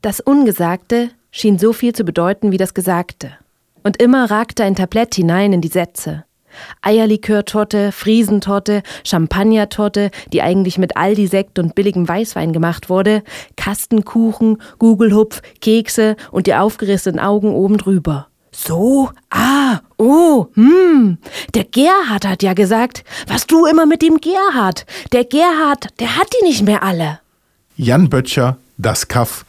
Das Ungesagte schien so viel zu bedeuten wie das Gesagte. Und immer ragte ein Tablett hinein in die Sätze. Eierlikörtorte, Friesentorte, Champagnertorte, die eigentlich mit Aldi-Sekt und billigem Weißwein gemacht wurde, Kastenkuchen, Gugelhupf, Kekse und die aufgerissenen Augen oben drüber. So? Ah, oh, hm. Der Gerhard hat ja gesagt, was du immer mit dem Gerhard. Der Gerhard, der hat die nicht mehr alle. Jan Böttcher, Das Kaff,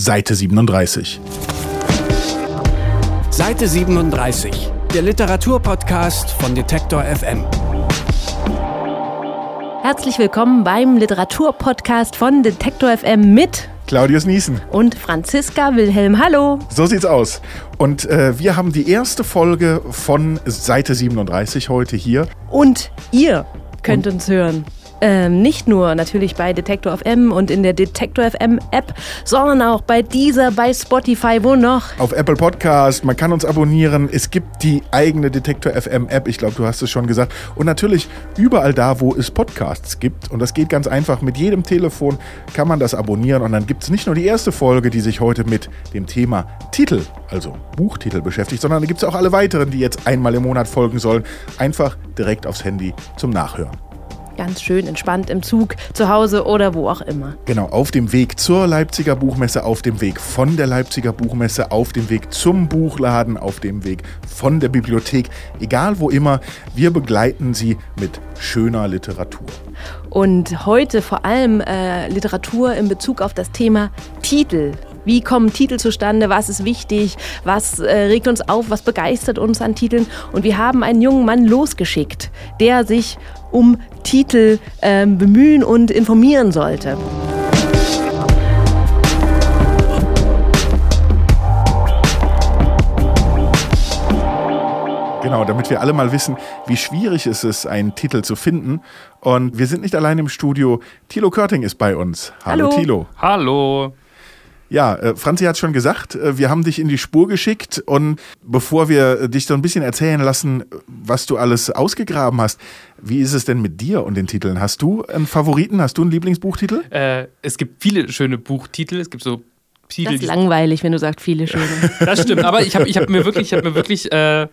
Seite 37. Seite 37, der Literaturpodcast von Detektor FM. Herzlich willkommen beim Literaturpodcast von Detektor FM mit Claudius Niesen. und Franziska Wilhelm. Hallo. So sieht's aus. Und äh, wir haben die erste Folge von Seite 37 heute hier. Und ihr könnt uns hören. Ähm, nicht nur natürlich bei Detektor FM und in der Detektor FM App, sondern auch bei dieser, bei Spotify, wo noch? Auf Apple Podcast, man kann uns abonnieren. Es gibt die eigene Detektor FM App, ich glaube, du hast es schon gesagt. Und natürlich überall da, wo es Podcasts gibt. Und das geht ganz einfach. Mit jedem Telefon kann man das abonnieren. Und dann gibt es nicht nur die erste Folge, die sich heute mit dem Thema Titel, also Buchtitel beschäftigt, sondern da gibt es auch alle weiteren, die jetzt einmal im Monat folgen sollen. Einfach direkt aufs Handy zum Nachhören. Ganz schön entspannt im Zug, zu Hause oder wo auch immer. Genau, auf dem Weg zur Leipziger Buchmesse, auf dem Weg von der Leipziger Buchmesse, auf dem Weg zum Buchladen, auf dem Weg von der Bibliothek, egal wo immer, wir begleiten Sie mit schöner Literatur. Und heute vor allem äh, Literatur in Bezug auf das Thema Titel. Wie kommen Titel zustande? Was ist wichtig? Was äh, regt uns auf? Was begeistert uns an Titeln? Und wir haben einen jungen Mann losgeschickt, der sich um Titel ähm, bemühen und informieren sollte. Genau, damit wir alle mal wissen, wie schwierig es ist, einen Titel zu finden. Und wir sind nicht allein im Studio. Thilo Körting ist bei uns. Hallo, Hallo. Thilo. Hallo. Ja, äh, Franzi hat schon gesagt, äh, wir haben dich in die Spur geschickt und bevor wir äh, dich so ein bisschen erzählen lassen, was du alles ausgegraben hast, wie ist es denn mit dir und den Titeln? Hast du einen Favoriten? Hast du einen Lieblingsbuchtitel? Es gibt viele schöne Buchtitel. Es gibt so Titel, Das ist langweilig, wenn du sagst, viele schöne. Das stimmt, aber ich habe ich hab mir wirklich, ich habe mir wirklich, äh,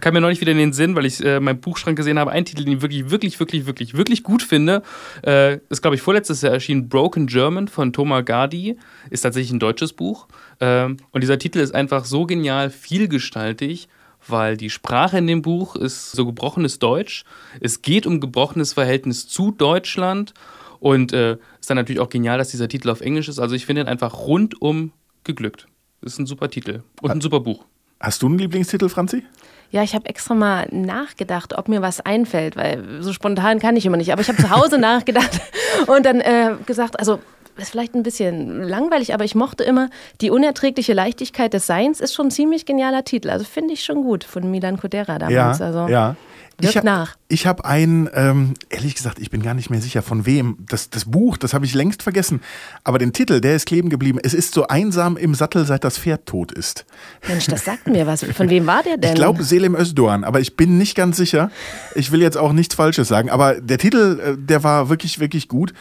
kam mir noch nicht wieder in den Sinn, weil ich äh, meinen Buchschrank gesehen habe, einen Titel, den ich wirklich, wirklich, wirklich, wirklich, wirklich gut finde, äh, ist, glaube ich, vorletztes Jahr erschienen, Broken German von Thomas Gardi, ist tatsächlich ein deutsches Buch. Ähm, und dieser Titel ist einfach so genial vielgestaltig, weil die Sprache in dem Buch ist so gebrochenes Deutsch. Es geht um gebrochenes Verhältnis zu Deutschland und äh, ist dann natürlich auch genial, dass dieser Titel auf Englisch ist. Also ich finde ihn einfach rundum geglückt. Ist ein super Titel und ein super Buch. Hast du einen Lieblingstitel, Franzi? Ja, ich habe extra mal nachgedacht, ob mir was einfällt, weil so spontan kann ich immer nicht. Aber ich habe zu Hause nachgedacht und dann äh, gesagt, also ist vielleicht ein bisschen langweilig, aber ich mochte immer die unerträgliche Leichtigkeit des Seins ist schon ein ziemlich genialer Titel. Also finde ich schon gut von Milan Kundera damals. also ja. Wirkt Ich habe nach. ich hab einen, ähm, ehrlich gesagt, ich bin gar nicht mehr sicher von wem. Das, das Buch, das habe ich längst vergessen. Aber den Titel, der ist kleben geblieben. Es ist so einsam im Sattel, seit das Pferd tot ist. Mensch, das sagt mir was. Von wem war der denn? Ich glaube Selim Özdoğan, aber ich bin nicht ganz sicher. Ich will jetzt auch nichts Falsches sagen, aber der Titel, äh, der war wirklich, wirklich gut.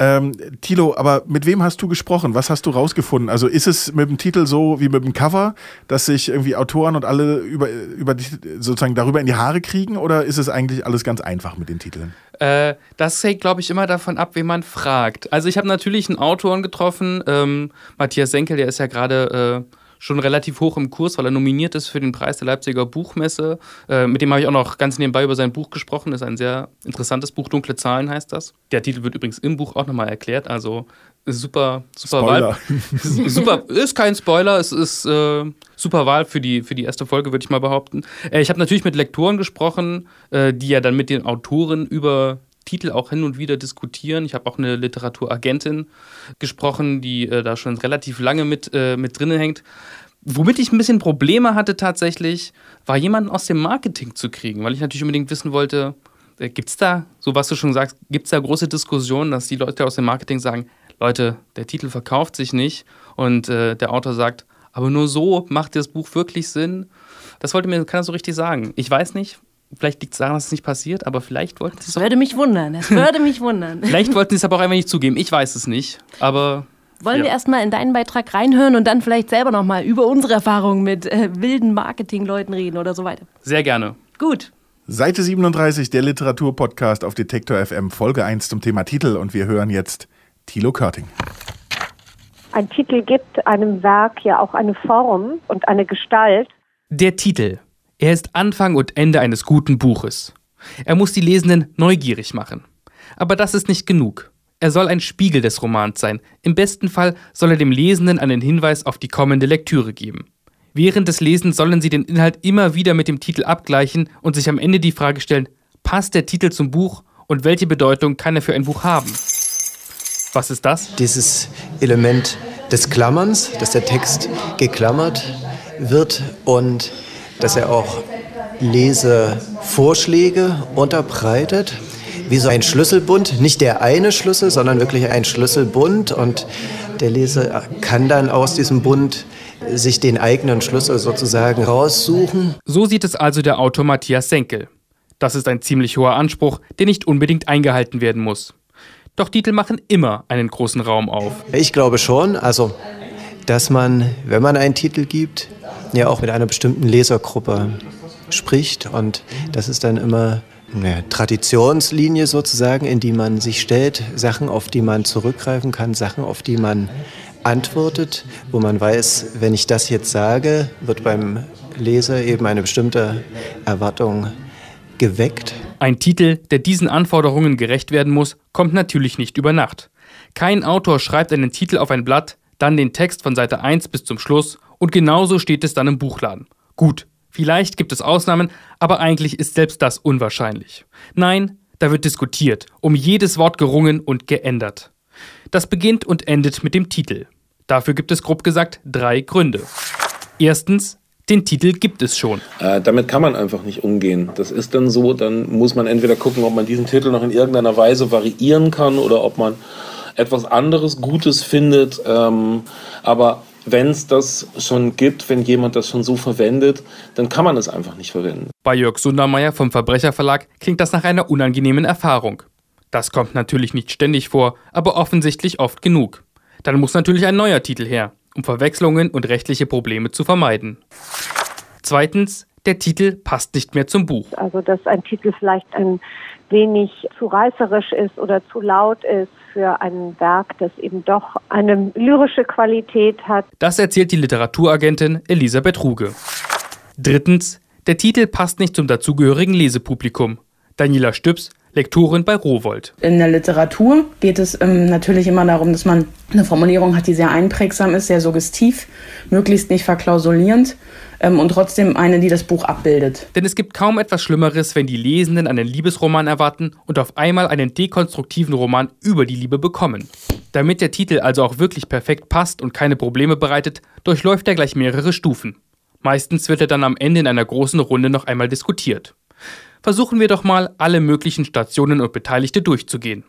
Ähm, Tilo, aber mit wem hast du gesprochen? Was hast du rausgefunden? Also ist es mit dem Titel so wie mit dem Cover, dass sich irgendwie Autoren und alle über, über sozusagen darüber in die Haare kriegen oder ist es eigentlich alles ganz einfach mit den Titeln? Äh, das hängt, glaube ich, immer davon ab, wen man fragt. Also ich habe natürlich einen Autoren getroffen, ähm, Matthias Senkel, der ist ja gerade äh, schon relativ hoch im Kurs, weil er nominiert ist für den Preis der Leipziger Buchmesse. Äh, mit dem habe ich auch noch ganz nebenbei über sein Buch gesprochen. Das ist ein sehr interessantes Buch, Dunkle Zahlen heißt das. Der Titel wird übrigens im Buch auch nochmal erklärt, also super, super Spoiler. Wahl. super, ist kein Spoiler, es ist äh, super Wahl für die, für die erste Folge, würde ich mal behaupten. Äh, ich habe natürlich mit Lektoren gesprochen, äh, die ja dann mit den Autoren über Titel auch hin und wieder diskutieren. Ich habe auch eine Literaturagentin gesprochen, die äh, da schon relativ lange mit, äh, mit drin hängt. Womit ich ein bisschen Probleme hatte tatsächlich, war jemanden aus dem Marketing zu kriegen, weil ich natürlich unbedingt wissen wollte, äh, gibt es da, so was du schon sagst, gibt es da große Diskussionen, dass die Leute aus dem Marketing sagen, Leute, der Titel verkauft sich nicht und äh, der Autor sagt, aber nur so macht das Buch wirklich Sinn. Das wollte mir keiner so richtig sagen. Ich weiß nicht, vielleicht liegt es daran, dass es nicht passiert, aber vielleicht wollten sie es Das würde mich wundern. Das würde mich wundern. Vielleicht wollten sie es aber auch einfach nicht zugeben. Ich weiß es nicht. Aber Wollen Ja. wir erstmal in deinen Beitrag reinhören und dann vielleicht selber nochmal über unsere Erfahrungen mit äh, wilden Marketingleuten reden oder so weiter? Sehr gerne. Gut. Seite 37, der Literaturpodcast auf Detektor FM, Folge 1 zum Thema Titel. Und wir hören jetzt Thilo Körting. Ein Titel gibt einem Werk ja auch eine Form und eine Gestalt. Der Titel. Er ist Anfang und Ende eines guten Buches. Er muss die Lesenden neugierig machen. Aber das ist nicht genug. Er soll ein Spiegel des Romans sein. Im besten Fall soll er dem Lesenden einen Hinweis auf die kommende Lektüre geben. Während des Lesens sollen sie den Inhalt immer wieder mit dem Titel abgleichen und sich am Ende die Frage stellen, passt der Titel zum Buch und welche Bedeutung kann er für ein Buch haben? Was ist das? dieses Element des Klammerns, dass der Text geklammert wird und dass er auch Lesevorschläge unterbreitet, wie so ein Schlüsselbund, nicht der eine Schlüssel, sondern wirklich ein Schlüsselbund und der Leser kann dann aus diesem Bund sich den eigenen Schlüssel sozusagen raussuchen So sieht es also der Autor Matthias Senkel. Das ist ein ziemlich hoher Anspruch, der nicht unbedingt eingehalten werden muss. Doch Titel machen immer einen großen Raum auf. Ich glaube schon, also, dass man, wenn man einen Titel gibt, ja auch mit einer bestimmten Lesergruppe spricht und das ist dann immer eine Traditionslinie sozusagen, in die man sich stellt, Sachen, auf die man zurückgreifen kann, Sachen, auf die man antwortet, wo man weiß, wenn ich das jetzt sage, wird beim Leser eben eine bestimmte Erwartung geweckt. Ein Titel, der diesen Anforderungen gerecht werden muss, kommt natürlich nicht über Nacht. Kein Autor schreibt einen Titel auf ein Blatt, dann den Text von Seite 1 bis zum Schluss und genauso steht es dann im Buchladen. Gut, vielleicht gibt es Ausnahmen, aber eigentlich ist selbst das unwahrscheinlich. Nein, da wird diskutiert, um jedes Wort gerungen und geändert. Das beginnt und endet mit dem Titel. Dafür gibt es grob gesagt drei Gründe. Erstens, den Titel gibt es schon. Äh, damit kann man einfach nicht umgehen. Das ist dann so, dann muss man entweder gucken, ob man diesen Titel noch in irgendeiner Weise variieren kann oder ob man etwas anderes Gutes findet. Ähm, aber wenn es das schon gibt, wenn jemand das schon so verwendet, dann kann man es einfach nicht verwenden. Bei Jörg Sundermeier vom Verbrecherverlag klingt das nach einer unangenehmen Erfahrung. Das kommt natürlich nicht ständig vor, aber offensichtlich oft genug. Dann muss natürlich ein neuer Titel her, um Verwechslungen und rechtliche Probleme zu vermeiden. Zweitens, der Titel passt nicht mehr zum Buch. Also dass ein Titel vielleicht ein wenig zu reißerisch ist oder zu laut ist für ein Werk, das eben doch eine lyrische Qualität hat. Das erzählt die Literaturagentin Elisabeth Ruge. Drittens, der Titel passt nicht zum dazugehörigen Lesepublikum. Daniela Stübs, Lektorin bei Rowold. In der Literatur geht es ähm, natürlich immer darum, dass man eine Formulierung hat, die sehr einprägsam ist, sehr suggestiv, möglichst nicht verklausulierend ähm, und trotzdem eine, die das Buch abbildet. Denn es gibt kaum etwas Schlimmeres, wenn die Lesenden einen Liebesroman erwarten und auf einmal einen dekonstruktiven Roman über die Liebe bekommen. Damit der Titel also auch wirklich perfekt passt und keine Probleme bereitet, durchläuft er gleich mehrere Stufen. Meistens wird er dann am Ende in einer großen Runde noch einmal diskutiert. Versuchen wir doch mal, alle möglichen Stationen und Beteiligte durchzugehen.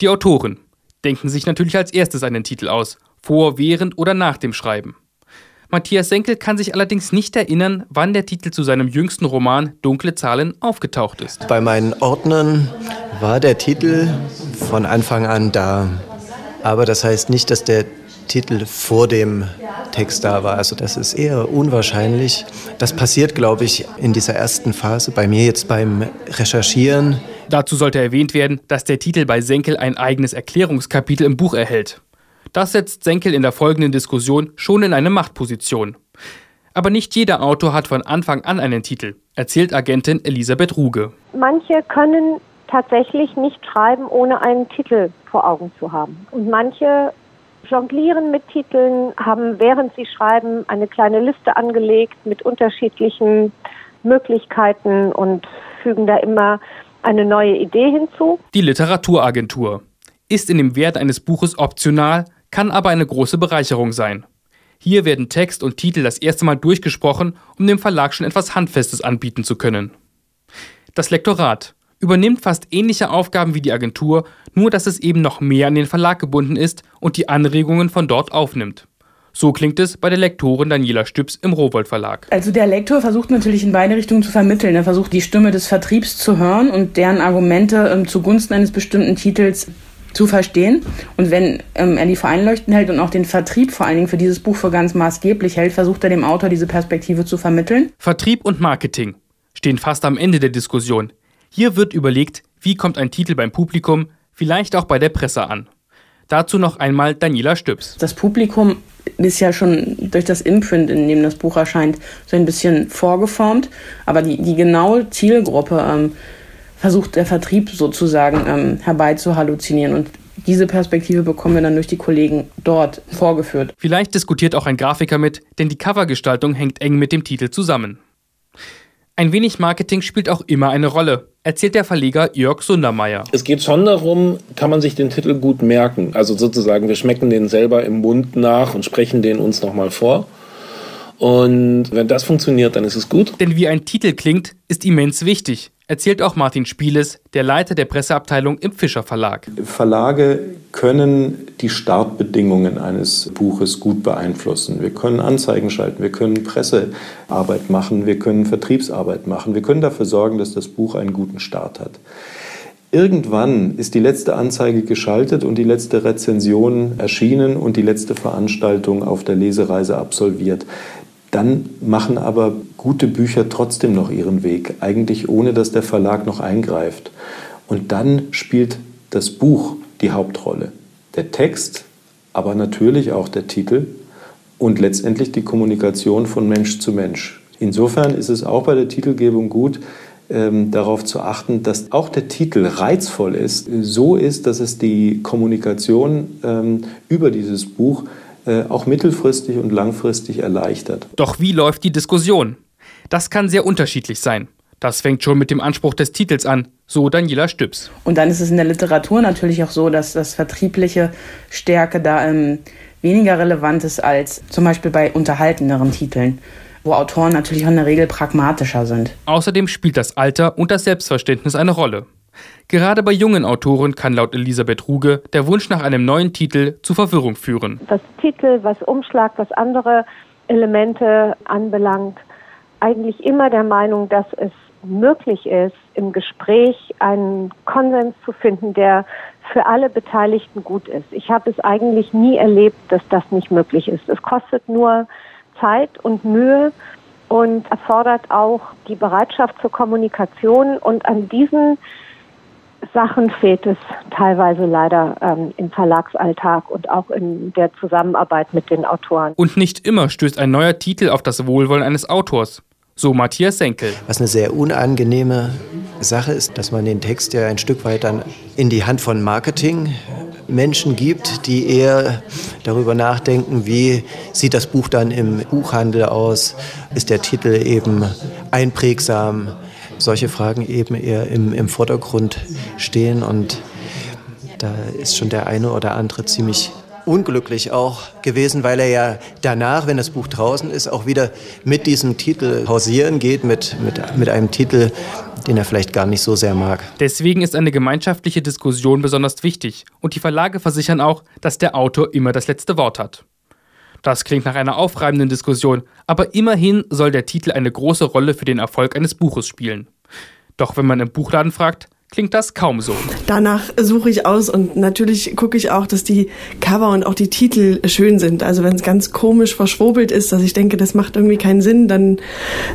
Die Autoren denken sich natürlich als erstes einen Titel aus, vor, während oder nach dem Schreiben. Matthias Senkel kann sich allerdings nicht erinnern, wann der Titel zu seinem jüngsten Roman Dunkle Zahlen aufgetaucht ist. Bei meinen Ordnern war der Titel von Anfang an da. Aber das heißt nicht, dass der Titel vor dem Text da war. Also das ist eher unwahrscheinlich. Das passiert, glaube ich, in dieser ersten Phase. Bei mir jetzt beim Recherchieren. Dazu sollte erwähnt werden, dass der Titel bei Senkel ein eigenes Erklärungskapitel im Buch erhält. Das setzt Senkel in der folgenden Diskussion schon in eine Machtposition. Aber nicht jeder Autor hat von Anfang an einen Titel, erzählt Agentin Elisabeth Ruge. Manche können tatsächlich nicht schreiben, ohne einen Titel vor Augen zu haben. Und manche jonglieren mit Titeln, haben während sie schreiben eine kleine Liste angelegt mit unterschiedlichen Möglichkeiten und fügen da immer eine neue Idee hinzu. Die Literaturagentur ist in dem Wert eines Buches optional, kann aber eine große Bereicherung sein. Hier werden Text und Titel das erste Mal durchgesprochen, um dem Verlag schon etwas Handfestes anbieten zu können. Das Lektorat übernimmt fast ähnliche Aufgaben wie die Agentur, nur dass es eben noch mehr an den Verlag gebunden ist und die Anregungen von dort aufnimmt. So klingt es bei der Lektorin Daniela Stübs im Rowold Verlag. Also der Lektor versucht natürlich in beide Richtungen zu vermitteln. Er versucht die Stimme des Vertriebs zu hören und deren Argumente ähm, zugunsten eines bestimmten Titels zu verstehen. Und wenn ähm, er die einleuchtend hält und auch den Vertrieb vor allen Dingen für dieses Buch für ganz maßgeblich hält, versucht er dem Autor diese Perspektive zu vermitteln. Vertrieb und Marketing stehen fast am Ende der Diskussion. Hier wird überlegt, wie kommt ein Titel beim Publikum, vielleicht auch bei der Presse an. Dazu noch einmal Daniela Stübs. Das Publikum ist ja schon durch das Imprint, in dem das Buch erscheint, so ein bisschen vorgeformt. Aber die, die genaue Zielgruppe ähm, versucht der Vertrieb sozusagen ähm, herbei zu halluzinieren. Und diese Perspektive bekommen wir dann durch die Kollegen dort vorgeführt. Vielleicht diskutiert auch ein Grafiker mit, denn die Covergestaltung hängt eng mit dem Titel zusammen. Ein wenig Marketing spielt auch immer eine Rolle, erzählt der Verleger Jörg Sundermeier. Es geht schon darum, kann man sich den Titel gut merken. Also sozusagen, wir schmecken den selber im Mund nach und sprechen den uns nochmal vor. Und wenn das funktioniert, dann ist es gut. Denn wie ein Titel klingt, ist immens wichtig, erzählt auch Martin Spieles, der Leiter der Presseabteilung im Fischer Verlag. Verlage können die Startbedingungen eines Buches gut beeinflussen. Wir können Anzeigen schalten, wir können Pressearbeit machen, wir können Vertriebsarbeit machen, wir können dafür sorgen, dass das Buch einen guten Start hat. Irgendwann ist die letzte Anzeige geschaltet und die letzte Rezension erschienen und die letzte Veranstaltung auf der Lesereise absolviert. Dann machen aber gute Bücher trotzdem noch ihren Weg, eigentlich ohne dass der Verlag noch eingreift. Und dann spielt das Buch die Hauptrolle. Der Text, aber natürlich auch der Titel und letztendlich die Kommunikation von Mensch zu Mensch. Insofern ist es auch bei der Titelgebung gut, ähm, darauf zu achten, dass auch der Titel reizvoll ist, so ist, dass es die Kommunikation ähm, über dieses Buch auch mittelfristig und langfristig erleichtert. Doch wie läuft die Diskussion? Das kann sehr unterschiedlich sein. Das fängt schon mit dem Anspruch des Titels an, so Daniela Stübs. Und dann ist es in der Literatur natürlich auch so, dass das vertriebliche Stärke da ähm, weniger relevant ist als zum Beispiel bei unterhaltenderen Titeln, wo Autoren natürlich auch in der Regel pragmatischer sind. Außerdem spielt das Alter und das Selbstverständnis eine Rolle. Gerade bei jungen Autoren kann laut Elisabeth Ruge der Wunsch nach einem neuen Titel zu Verwirrung führen. Was Titel, was Umschlag, was andere Elemente anbelangt, eigentlich immer der Meinung, dass es möglich ist, im Gespräch einen Konsens zu finden, der für alle Beteiligten gut ist. Ich habe es eigentlich nie erlebt, dass das nicht möglich ist. Es kostet nur Zeit und Mühe und erfordert auch die Bereitschaft zur Kommunikation. Und an diesen Sachen fehlt es teilweise leider ähm, im Verlagsalltag und auch in der Zusammenarbeit mit den Autoren. Und nicht immer stößt ein neuer Titel auf das Wohlwollen eines Autors. So Matthias Senkel. Was eine sehr unangenehme Sache ist, dass man den Text ja ein Stück weit dann in die Hand von Marketingmenschen gibt, die eher darüber nachdenken, wie sieht das Buch dann im Buchhandel aus, ist der Titel eben einprägsam, solche Fragen eben eher im, im Vordergrund stehen und da ist schon der eine oder andere ziemlich unglücklich auch gewesen, weil er ja danach, wenn das Buch draußen ist, auch wieder mit diesem Titel hausieren geht, mit, mit, mit einem Titel, den er vielleicht gar nicht so sehr mag. Deswegen ist eine gemeinschaftliche Diskussion besonders wichtig und die Verlage versichern auch, dass der Autor immer das letzte Wort hat. Das klingt nach einer aufreibenden Diskussion, aber immerhin soll der Titel eine große Rolle für den Erfolg eines Buches spielen. Doch wenn man im Buchladen fragt, klingt das kaum so. Danach suche ich aus und natürlich gucke ich auch, dass die Cover und auch die Titel schön sind. Also wenn es ganz komisch verschwurbelt ist, dass ich denke, das macht irgendwie keinen Sinn, dann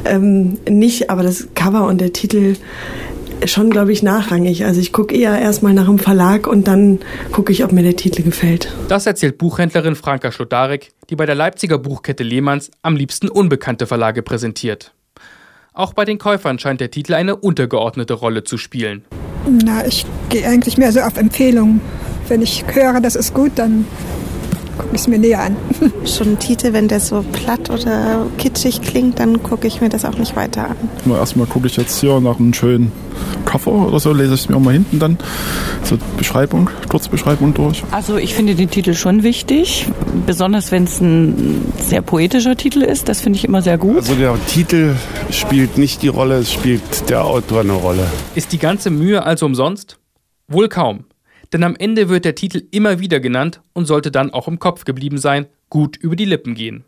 ähm, nicht. Aber das Cover und der Titel schon, glaube ich, nachrangig. Also ich gucke eher erstmal nach dem Verlag und dann gucke ich, ob mir der Titel gefällt. Das erzählt Buchhändlerin Franka Schlodarek, die bei der Leipziger Buchkette Lehmanns am liebsten unbekannte Verlage präsentiert. Auch bei den Käufern scheint der Titel eine untergeordnete Rolle zu spielen. Na, ich gehe eigentlich mehr so auf Empfehlungen. Wenn ich höre, das ist gut, dann gucke ich es mir näher an. Schon ein Titel, wenn der so platt oder kitschig klingt, dann gucke ich mir das auch nicht weiter an. Erstmal gucke ich jetzt hier nach einem schönen Cover oder so, lese ich es mir auch mal hinten dann zur Beschreibung, Kurzbeschreibung durch. Also ich finde den Titel schon wichtig, besonders wenn es ein sehr poetischer Titel ist, das finde ich immer sehr gut. Also der Titel spielt nicht die Rolle, es spielt der Autor eine Rolle. Ist die ganze Mühe also umsonst? Wohl kaum. Denn am Ende wird der Titel immer wieder genannt und sollte dann auch im Kopf geblieben sein, gut über die Lippen gehen.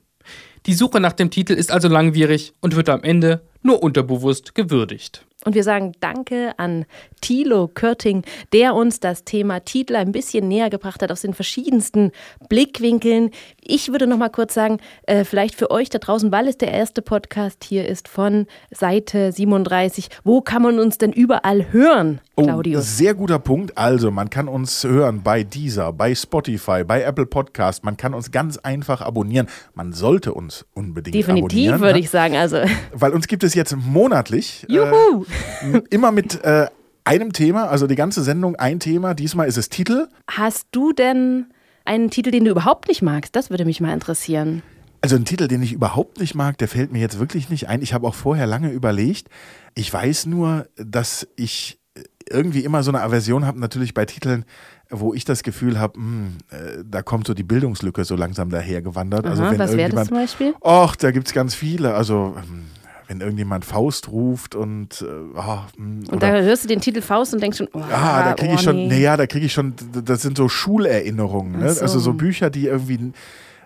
Die Suche nach dem Titel ist also langwierig und wird am Ende nur unterbewusst gewürdigt. Und wir sagen Danke an Thilo Körting, der uns das Thema Titel ein bisschen näher gebracht hat aus den verschiedensten Blickwinkeln. Ich würde noch mal kurz sagen, äh, vielleicht für euch da draußen, weil es der erste Podcast hier ist von Seite 37. Wo kann man uns denn überall hören, Claudius? Oh, sehr guter Punkt. Also, man kann uns hören bei Deezer, bei Spotify, bei Apple Podcast. Man kann uns ganz einfach abonnieren. Man sollte uns unbedingt Definitiv, abonnieren. würde ne? ich sagen. Also, Weil uns gibt es jetzt monatlich. Juhu! Äh, immer mit äh, einem Thema, also die ganze Sendung ein Thema. Diesmal ist es Titel. hast du denn einen Titel, den du überhaupt nicht magst? Das würde mich mal interessieren. Also ein Titel, den ich überhaupt nicht mag, der fällt mir jetzt wirklich nicht ein. Ich habe auch vorher lange überlegt. Ich weiß nur, dass ich irgendwie immer so eine Aversion habe, natürlich bei Titeln, wo ich das Gefühl habe, äh, da kommt so die Bildungslücke so langsam dahergewandert. also Aha, wenn was wäre das zum Beispiel? Och, da gibt es ganz viele. Also ähm, wenn irgendjemand Faust ruft und äh, oh, mh, Und oder- da hörst du den Titel Faust und denkst schon, oh, Ah, da kriege ich oh, schon, nee. naja, da kriege ich schon, das sind so Schulerinnerungen. Ne? So. Also so Bücher, die irgendwie,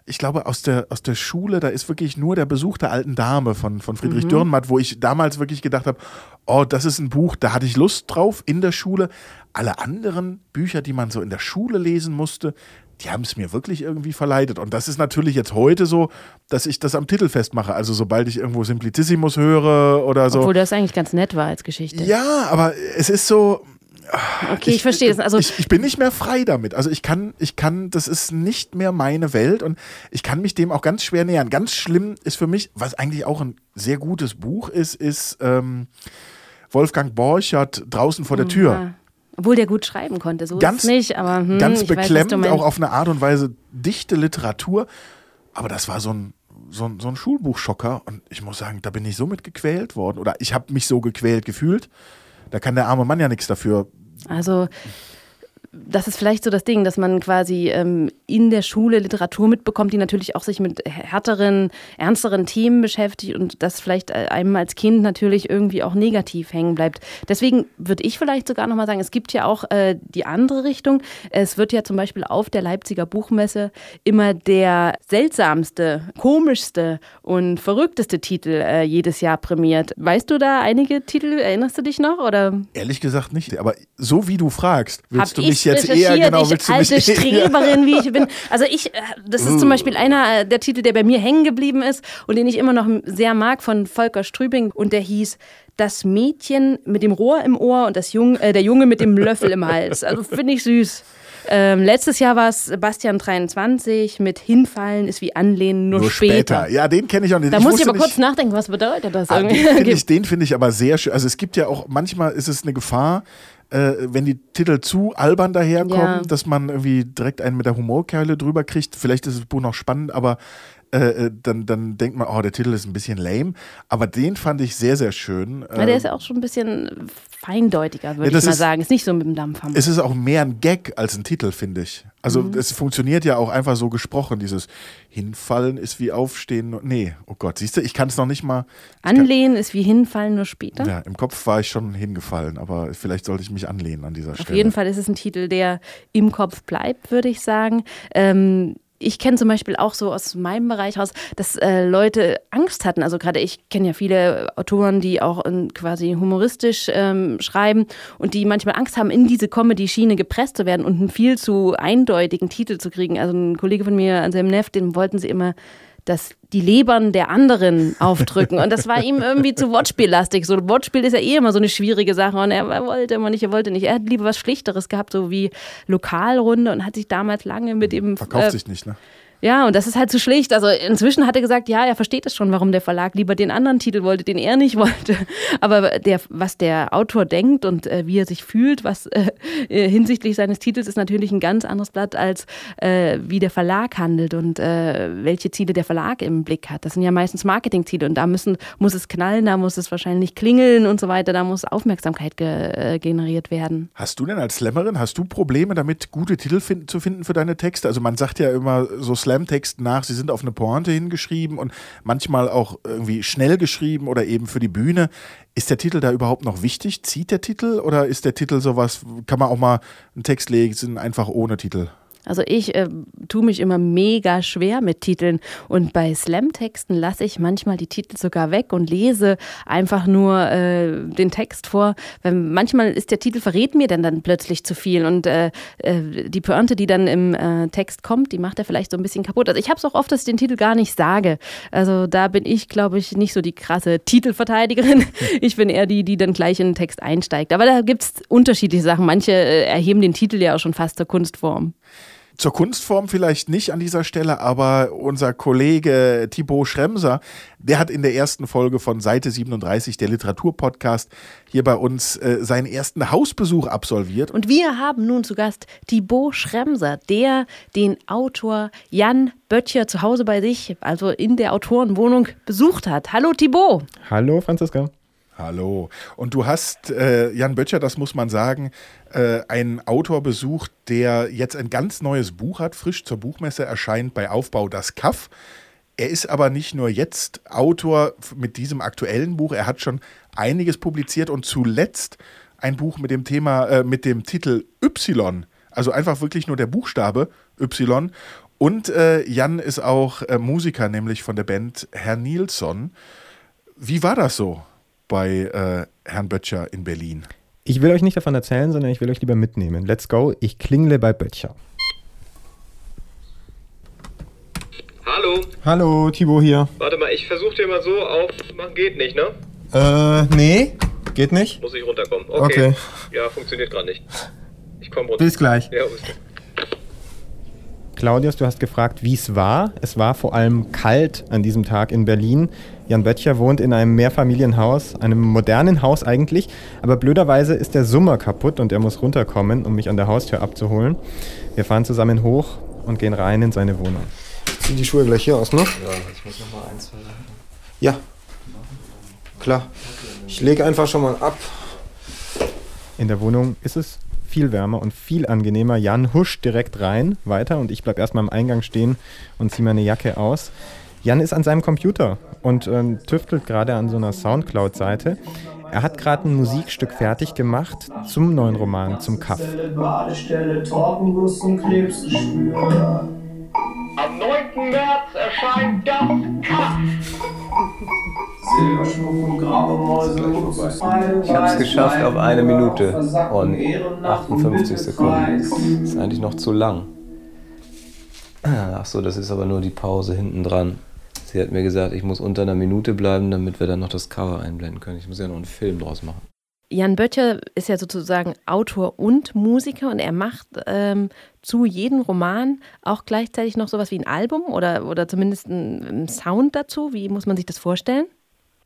ich glaube, aus der, aus der Schule, da ist wirklich nur der Besuch der alten Dame von, von Friedrich Mhm. Dürrenmatt, wo ich damals wirklich gedacht habe, oh, das ist ein Buch, da hatte ich Lust drauf in der Schule. Alle anderen Bücher, die man so in der Schule lesen musste, die haben es mir wirklich irgendwie verleitet. Und das ist natürlich jetzt heute so, dass ich das am Titel festmache. Also sobald ich irgendwo Simplicissimus höre oder so. Obwohl das eigentlich ganz nett war als Geschichte. Ja, aber es ist so. Okay, ich, verstehe das. Also ich, ich bin nicht mehr frei damit. Also ich kann, ich kann, das ist nicht mehr meine Welt und ich kann mich dem auch ganz schwer nähern. Ganz schlimm ist für mich, was eigentlich auch ein sehr gutes Buch ist, ist ähm, Wolfgang Borchert draußen vor der Tür. Ja. Obwohl der gut schreiben konnte, so Ganz- ist es nicht, aber hm, Ganz weiß, beklemmend, meinst. auch auf eine Art und Weise dichte Literatur. Aber das war so ein, so ein, so ein Schulbuchschocker und ich muss sagen, da bin ich so mit gequält worden oder ich habe mich so gequält gefühlt. Da kann der arme Mann ja nichts dafür. Also das ist vielleicht so das Ding, dass man quasi ähm, in der Schule Literatur mitbekommt, die natürlich auch sich mit härteren, ernsteren Themen beschäftigt und das vielleicht äh, einem als Kind natürlich irgendwie auch negativ hängen bleibt. Deswegen würde ich vielleicht sogar nochmal sagen, es gibt ja auch äh, die andere Richtung. Es wird ja zum Beispiel auf der Leipziger Buchmesse immer der seltsamste, komischste und verrückteste Titel äh, jedes Jahr prämiert. Weißt du da einige Titel? Erinnerst du dich noch? Oder? Ehrlich gesagt nicht. Aber so wie du fragst, willst Hab du ich jetzt eher genau ich willst du alte mich Streberin, wie ich bin. Also ich, äh, das ist zum Beispiel einer äh, der Titel, der bei mir hängen geblieben ist und den ich immer noch sehr mag von Volker Strübing und der hieß Das Mädchen mit dem Rohr im Ohr und das Jung, äh, der Junge mit dem Löffel im Hals. Also finde ich süß. Ähm, letztes Jahr war es Sebastian 23 mit Hinfallen ist wie Anlehnen nur, Nur später. Ja, den kenne ich auch nicht. Da muss ich aber nicht- kurz nachdenken, was bedeutet das? Ah, den finde ich, den finde ich aber sehr schön. Also es gibt ja auch, manchmal ist es eine Gefahr, äh, wenn die Titel zu albern daherkommen, Ja. dass man irgendwie direkt einen mit der Humorkeule drüber kriegt. Vielleicht ist das Buch noch spannend, aber äh, äh, dann, dann denkt man, oh, der Titel ist ein bisschen lame. Aber den fand ich sehr, sehr schön. Ja, der Ähm, ist ja auch schon ein bisschen feindeutiger, würde Ja, ich mal ist- sagen. Ist nicht so mit dem Dampfhammer. es ist auch mehr ein Gag als ein Titel, finde ich. Also Mhm. es funktioniert ja auch einfach so gesprochen. Dieses Hinfallen ist wie Aufstehen. Nee, oh Gott, siehst du, ich kann es noch nicht mal. Anlehnen ist wie hinfallen, nur später. Ja, im Kopf war ich schon hingefallen, aber vielleicht sollte ich mich anlehnen an dieser Auf Stelle. jeden Fall ist es ein Titel, der im Kopf bleibt, würde ich sagen. Ähm, ich kenne zum Beispiel auch so aus meinem Bereich raus, dass äh, Leute Angst hatten. Also gerade ich kenne ja viele Autoren, die auch ähm, quasi humoristisch ähm, schreiben und die manchmal Angst haben, in diese Comedy-Schiene gepresst zu werden und einen viel zu eindeutigen Titel zu kriegen. Also ein Kollege von mir, Anselm Neff, dem wollten sie immer dass die Lebern der anderen aufdrücken. Und das war ihm irgendwie zu Wortspiellastig. So Wortspiel ist ja eh immer so eine schwierige Sache. Und er wollte immer nicht, er wollte nicht. Er hat lieber was Schlichteres gehabt, so wie Lokalrunde und hat sich damals lange mit ihm. Verkauft äh, sich nicht, ne? Ja, und das ist halt zu schlicht. Also inzwischen hat er gesagt, ja, er versteht es schon, warum der Verlag lieber den anderen Titel wollte, den er nicht wollte. Aber der, was der Autor denkt und äh, wie er sich fühlt, was äh, äh, hinsichtlich seines Titels ist natürlich ein ganz anderes Blatt als äh, wie der Verlag handelt und äh, welche Ziele der Verlag im Blick hat. Das sind ja meistens Marketingziele und da müssen, muss es knallen, da muss es wahrscheinlich klingeln und so weiter, da muss Aufmerksamkeit ge äh, generiert werden. Hast du denn als Slammerin, hast du Probleme damit, gute Titel finden, zu finden für deine Texte? Also man sagt ja immer so Slam-Texten nach, sie sind auf eine Pointe hingeschrieben und manchmal auch irgendwie schnell geschrieben oder eben für die Bühne. Ist der Titel da überhaupt noch wichtig? Zieht der Titel oder ist der Titel sowas, kann man auch mal einen Text lesen, einfach ohne Titel? Also ich äh, tue mich immer mega schwer mit Titeln und bei Slam-Texten lasse ich manchmal die Titel sogar weg und lese einfach nur äh, den Text vor. Weil manchmal ist der Titel verrät mir dann, dann plötzlich zu viel und äh, äh die Pointe, die dann im äh, Text kommt, die macht er vielleicht so ein bisschen kaputt. Also ich habe es auch oft, dass ich den Titel gar nicht sage. Also da bin ich, glaube ich, nicht so die krasse Titelverteidigerin. Ich bin eher die, die dann gleich in den Text einsteigt. Aber da gibt es unterschiedliche Sachen. Manche äh, erheben den Titel ja auch schon fast zur Kunstform. Zur Kunstform vielleicht nicht an dieser Stelle, aber unser Kollege Thibaut Schremser, der hat in der ersten Folge von Seite 37, der Literaturpodcast, hier bei uns äh, seinen ersten Hausbesuch absolviert. Und wir haben nun zu Gast Thibaut Schremser, der den Autor Jan Böttcher zu Hause bei sich, also in der Autorenwohnung, besucht hat. Hallo Thibaut. Hallo Franziska. Hallo. Und du hast, äh, Jan Böttcher, das muss man sagen, äh, einen Autor besucht, der jetzt ein ganz neues Buch hat, frisch zur Buchmesse erscheint bei Aufbau das Kaff. Er ist aber nicht nur jetzt Autor mit diesem aktuellen Buch, er hat schon einiges publiziert und zuletzt ein Buch mit dem Thema, äh, mit dem Titel Y. Also einfach wirklich nur der Buchstabe Y. Und äh, Jan ist auch äh, Musiker, nämlich von der Band Herr Nilsson. Wie war das so? Bei äh, Herrn Böttcher in Berlin? Ich will euch nicht davon erzählen, sondern ich will euch lieber mitnehmen. Let's go, ich klingle bei Böttcher. Hallo. Hallo, Thibaut hier. Warte mal, ich versuche dir mal so aufzumachen. Geht nicht, ne? Äh, nee, geht nicht. Muss ich runterkommen. Okay. okay. Ja, funktioniert gerade nicht. Ich komme runter. Bis gleich. Ja, bis gleich. Claudius, du hast gefragt, wie es war. Es war vor allem kalt an diesem Tag in Berlin. Jan Böttcher wohnt in einem Mehrfamilienhaus, einem modernen Haus eigentlich, aber blöderweise ist der Summer kaputt und er muss runterkommen, um mich an der Haustür abzuholen. Wir fahren zusammen hoch und gehen rein in seine Wohnung. Zieh die Schuhe gleich hier aus, ne? Ja, ich muss noch mal ein, zwei Ja. Klar. Ich lege einfach schon mal ab. In der Wohnung ist es viel wärmer und viel angenehmer. Jan huscht direkt rein, weiter und ich bleibe erstmal am Eingang stehen und ziehe meine Jacke aus. Jan ist an seinem Computer und ähm, tüftelt gerade an so einer Soundcloud-Seite. Er hat gerade ein Musikstück fertig gemacht zum neuen Roman, zum Kaff. Am 9. März erscheint das Kaff. Ich habe es geschafft auf eine Minute und 58 Sekunden. Das ist eigentlich noch zu lang. Ach so, das ist aber nur die Pause hinten dran. Sie hat mir gesagt, ich muss unter einer Minute bleiben, damit wir dann noch das Cover einblenden können. Ich muss ja noch einen Film draus machen. Jan Böttcher ist ja sozusagen Autor und Musiker und er macht ähm, zu jedem Roman auch gleichzeitig noch sowas wie ein Album oder, oder zumindest einen Sound dazu. Wie muss man sich das vorstellen?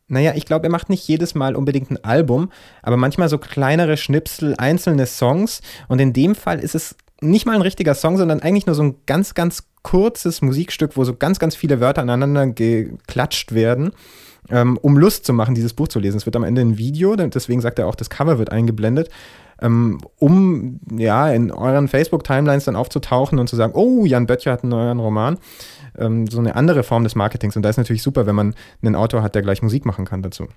Naja, ich glaube, er macht nicht jedes Mal unbedingt ein Album, aber manchmal so kleinere Schnipsel, einzelne Songs. Und in dem Fall ist es nicht mal ein richtiger Song, sondern eigentlich nur so ein ganz, ganz kurzes Musikstück, wo so ganz, ganz viele Wörter aneinander geklatscht werden, ähm, um Lust zu machen, dieses Buch zu lesen. Es wird am Ende ein Video, deswegen sagt er auch, das Cover wird eingeblendet, ähm, um ja in euren Facebook-Timelines dann aufzutauchen und zu sagen, oh, Jan Böttcher hat einen neuen Roman. Ähm, so eine andere Form des Marketings. Und da ist natürlich super, wenn man einen Autor hat, der gleich Musik machen kann dazu.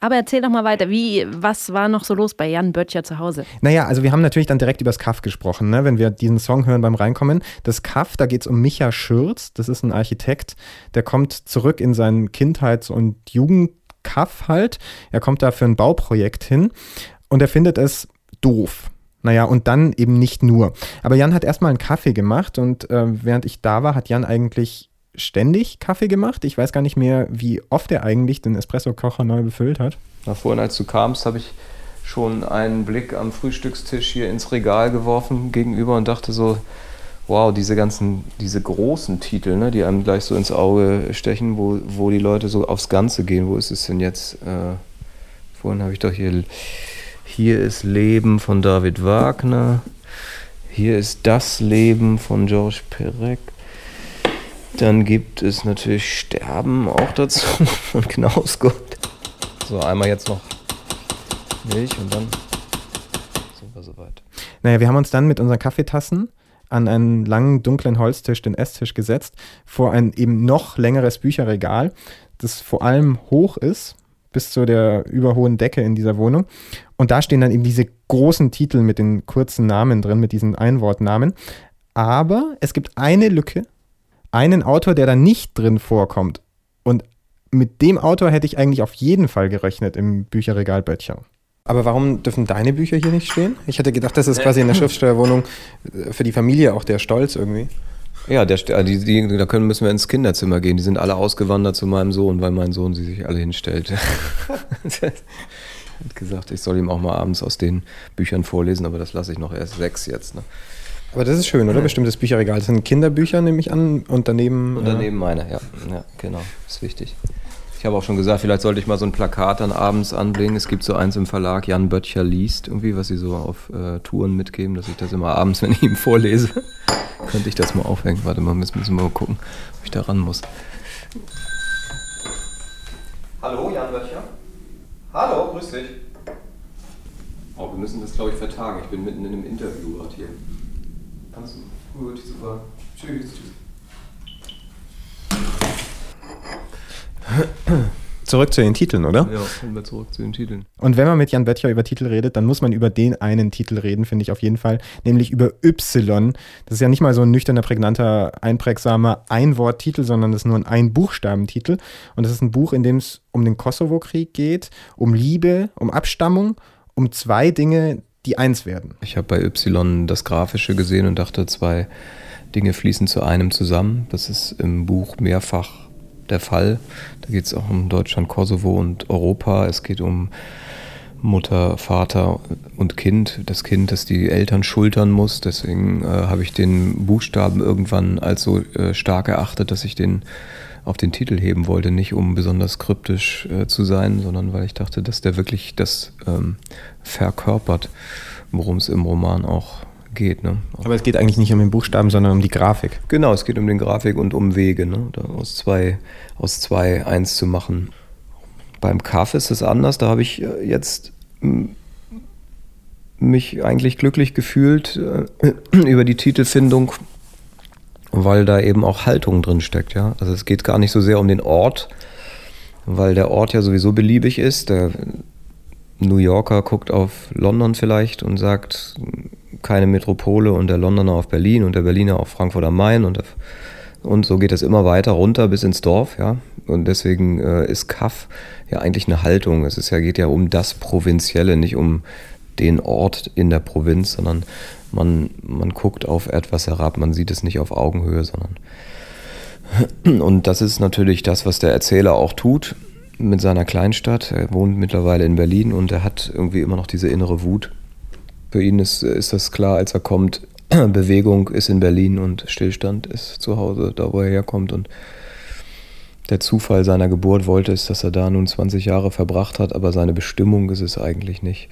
Aber erzähl doch mal weiter, wie, was war noch so los bei Jan Böttcher zu Hause? Naja, also wir haben natürlich dann direkt über das Kaff gesprochen, ne? wenn wir diesen Song hören beim Reinkommen. Das Kaff, da geht es um Micha Schürz, das ist ein Architekt, der kommt zurück in seinen Kindheits- und Jugendkaff halt. Er kommt da für ein Bauprojekt hin und er findet es doof. Naja, und dann eben nicht nur. Aber Jan hat erstmal einen Kaffee gemacht und äh, während ich da war, hat Jan eigentlich ständig Kaffee gemacht. Ich weiß gar nicht mehr, wie oft er eigentlich den Espresso-Kocher neu befüllt hat. Na, vorhin, als du kamst, habe ich schon einen Blick am Frühstückstisch hier ins Regal geworfen gegenüber und dachte so, wow, diese ganzen, diese großen Titel, ne, die einem gleich so ins Auge stechen, wo, wo die Leute so aufs Ganze gehen. Wo ist es denn jetzt? Äh, vorhin habe ich doch hier, hier ist Leben von David Wagner. Hier ist das Leben von Georges Perec. Dann gibt es natürlich Sterben auch dazu von Knausgott. So, einmal jetzt noch Milch und dann sind wir soweit. Naja, wir haben uns dann mit unseren Kaffeetassen an einen langen, dunklen Holztisch, den Esstisch gesetzt, vor ein eben noch längeres Bücherregal, das vor allem hoch ist, bis zu der überhohen Decke in dieser Wohnung. Und da stehen dann eben diese großen Titel mit den kurzen Namen drin, mit diesen Einwortnamen. aber es gibt eine Lücke, einen Autor, der da nicht drin vorkommt. Und mit dem Autor hätte ich eigentlich auf jeden Fall gerechnet im Bücherregal Böttcher. Aber warum dürfen deine Bücher hier nicht stehen? Ich hätte gedacht, das ist quasi in der Schriftstellerwohnung äh, für die Familie auch der Stolz irgendwie. Ja, der, die, die, da können, müssen wir ins Kinderzimmer gehen. Die sind alle ausgewandert zu meinem Sohn, weil mein Sohn sie sich alle hinstellt. hat gesagt, ich soll ihm auch mal abends aus den Büchern vorlesen, aber das lasse ich noch erst sechs jetzt. Ne? Aber das ist schön, oder? Bestimmtes Bücherregal. Das sind Kinderbücher, nehme ich an, und daneben. Und daneben meine, ja. Ja, genau. ist wichtig. Ich habe auch schon gesagt, vielleicht sollte ich mal so ein Plakat dann abends anbringen. Es gibt so eins im Verlag, Jan Böttcher liest, irgendwie, was sie so auf äh, Touren mitgeben, dass ich das immer abends, wenn ich ihm vorlese, könnte ich das mal aufhängen. Warte mal, müssen wir mal gucken, ob ich da ran muss. Hallo, Jan Böttcher. Hallo, grüß dich. Oh, wir müssen das, glaube ich, vertagen. Ich bin mitten in einem Interview gerade hier. Kannst du? Gut, super. Tschüss, tschüss. Zurück zu den Titeln, oder? Ja, kommen wir zurück zu den Titeln. Und wenn man mit Jan Böttcher über Titel redet, dann muss man über den einen Titel reden, finde ich auf jeden Fall, nämlich über Y. Das ist ja nicht mal so ein nüchterner, prägnanter, einprägsamer Ein-Wort-Titel, sondern das ist nur ein Ein-Buchstaben-Titel. Und das ist ein Buch, in dem es um den Kosovo-Krieg geht, um Liebe, um Abstammung, um zwei Dinge, die eins werden. Ich habe bei Y das Grafische gesehen und dachte, zwei Dinge fließen zu einem zusammen. Das ist im Buch mehrfach der Fall. Da geht es auch um Deutschland, Kosovo und Europa. Es geht um Mutter, Vater und Kind. Das Kind, das die Eltern schultern muss. Deswegen äh, habe ich den Buchstaben irgendwann als so äh, stark erachtet, dass ich den auf den Titel heben wollte. Nicht um besonders kryptisch äh, zu sein, sondern weil ich dachte, dass der wirklich das ähm, verkörpert, worum es im Roman auch geht. Ne? Aber es geht eigentlich nicht um den Buchstaben, sondern um die Grafik. Genau, es geht um den Grafik und um Wege, ne? da aus zwei, aus zwei eins zu machen. Beim Kaff ist es anders, da habe ich äh, jetzt mich eigentlich glücklich gefühlt äh, über die Titelfindung, weil da eben auch Haltung drin steckt. Ja? Also es geht gar nicht so sehr um den Ort, weil der Ort ja sowieso beliebig ist. Der New Yorker guckt auf London vielleicht und sagt, keine Metropole und der Londoner auf Berlin und der Berliner auf Frankfurt am Main und, und so geht es immer weiter runter bis ins Dorf, ja. Und deswegen äh, ist Kaff ja eigentlich eine Haltung. Es ist ja, geht ja um das Provinzielle, nicht um den Ort in der Provinz, sondern man, man guckt auf etwas herab, man sieht es nicht auf Augenhöhe, sondern und das ist natürlich das, was der Erzähler auch tut mit seiner Kleinstadt. Er wohnt mittlerweile in Berlin und er hat irgendwie immer noch diese innere Wut. Für ihn ist, ist das klar, als er kommt, Bewegung ist in Berlin und Stillstand ist zu Hause, da wo er herkommt. Und der Zufall seiner Geburt wollte es, dass er da nun 20 Jahre verbracht hat, aber seine Bestimmung ist es eigentlich nicht.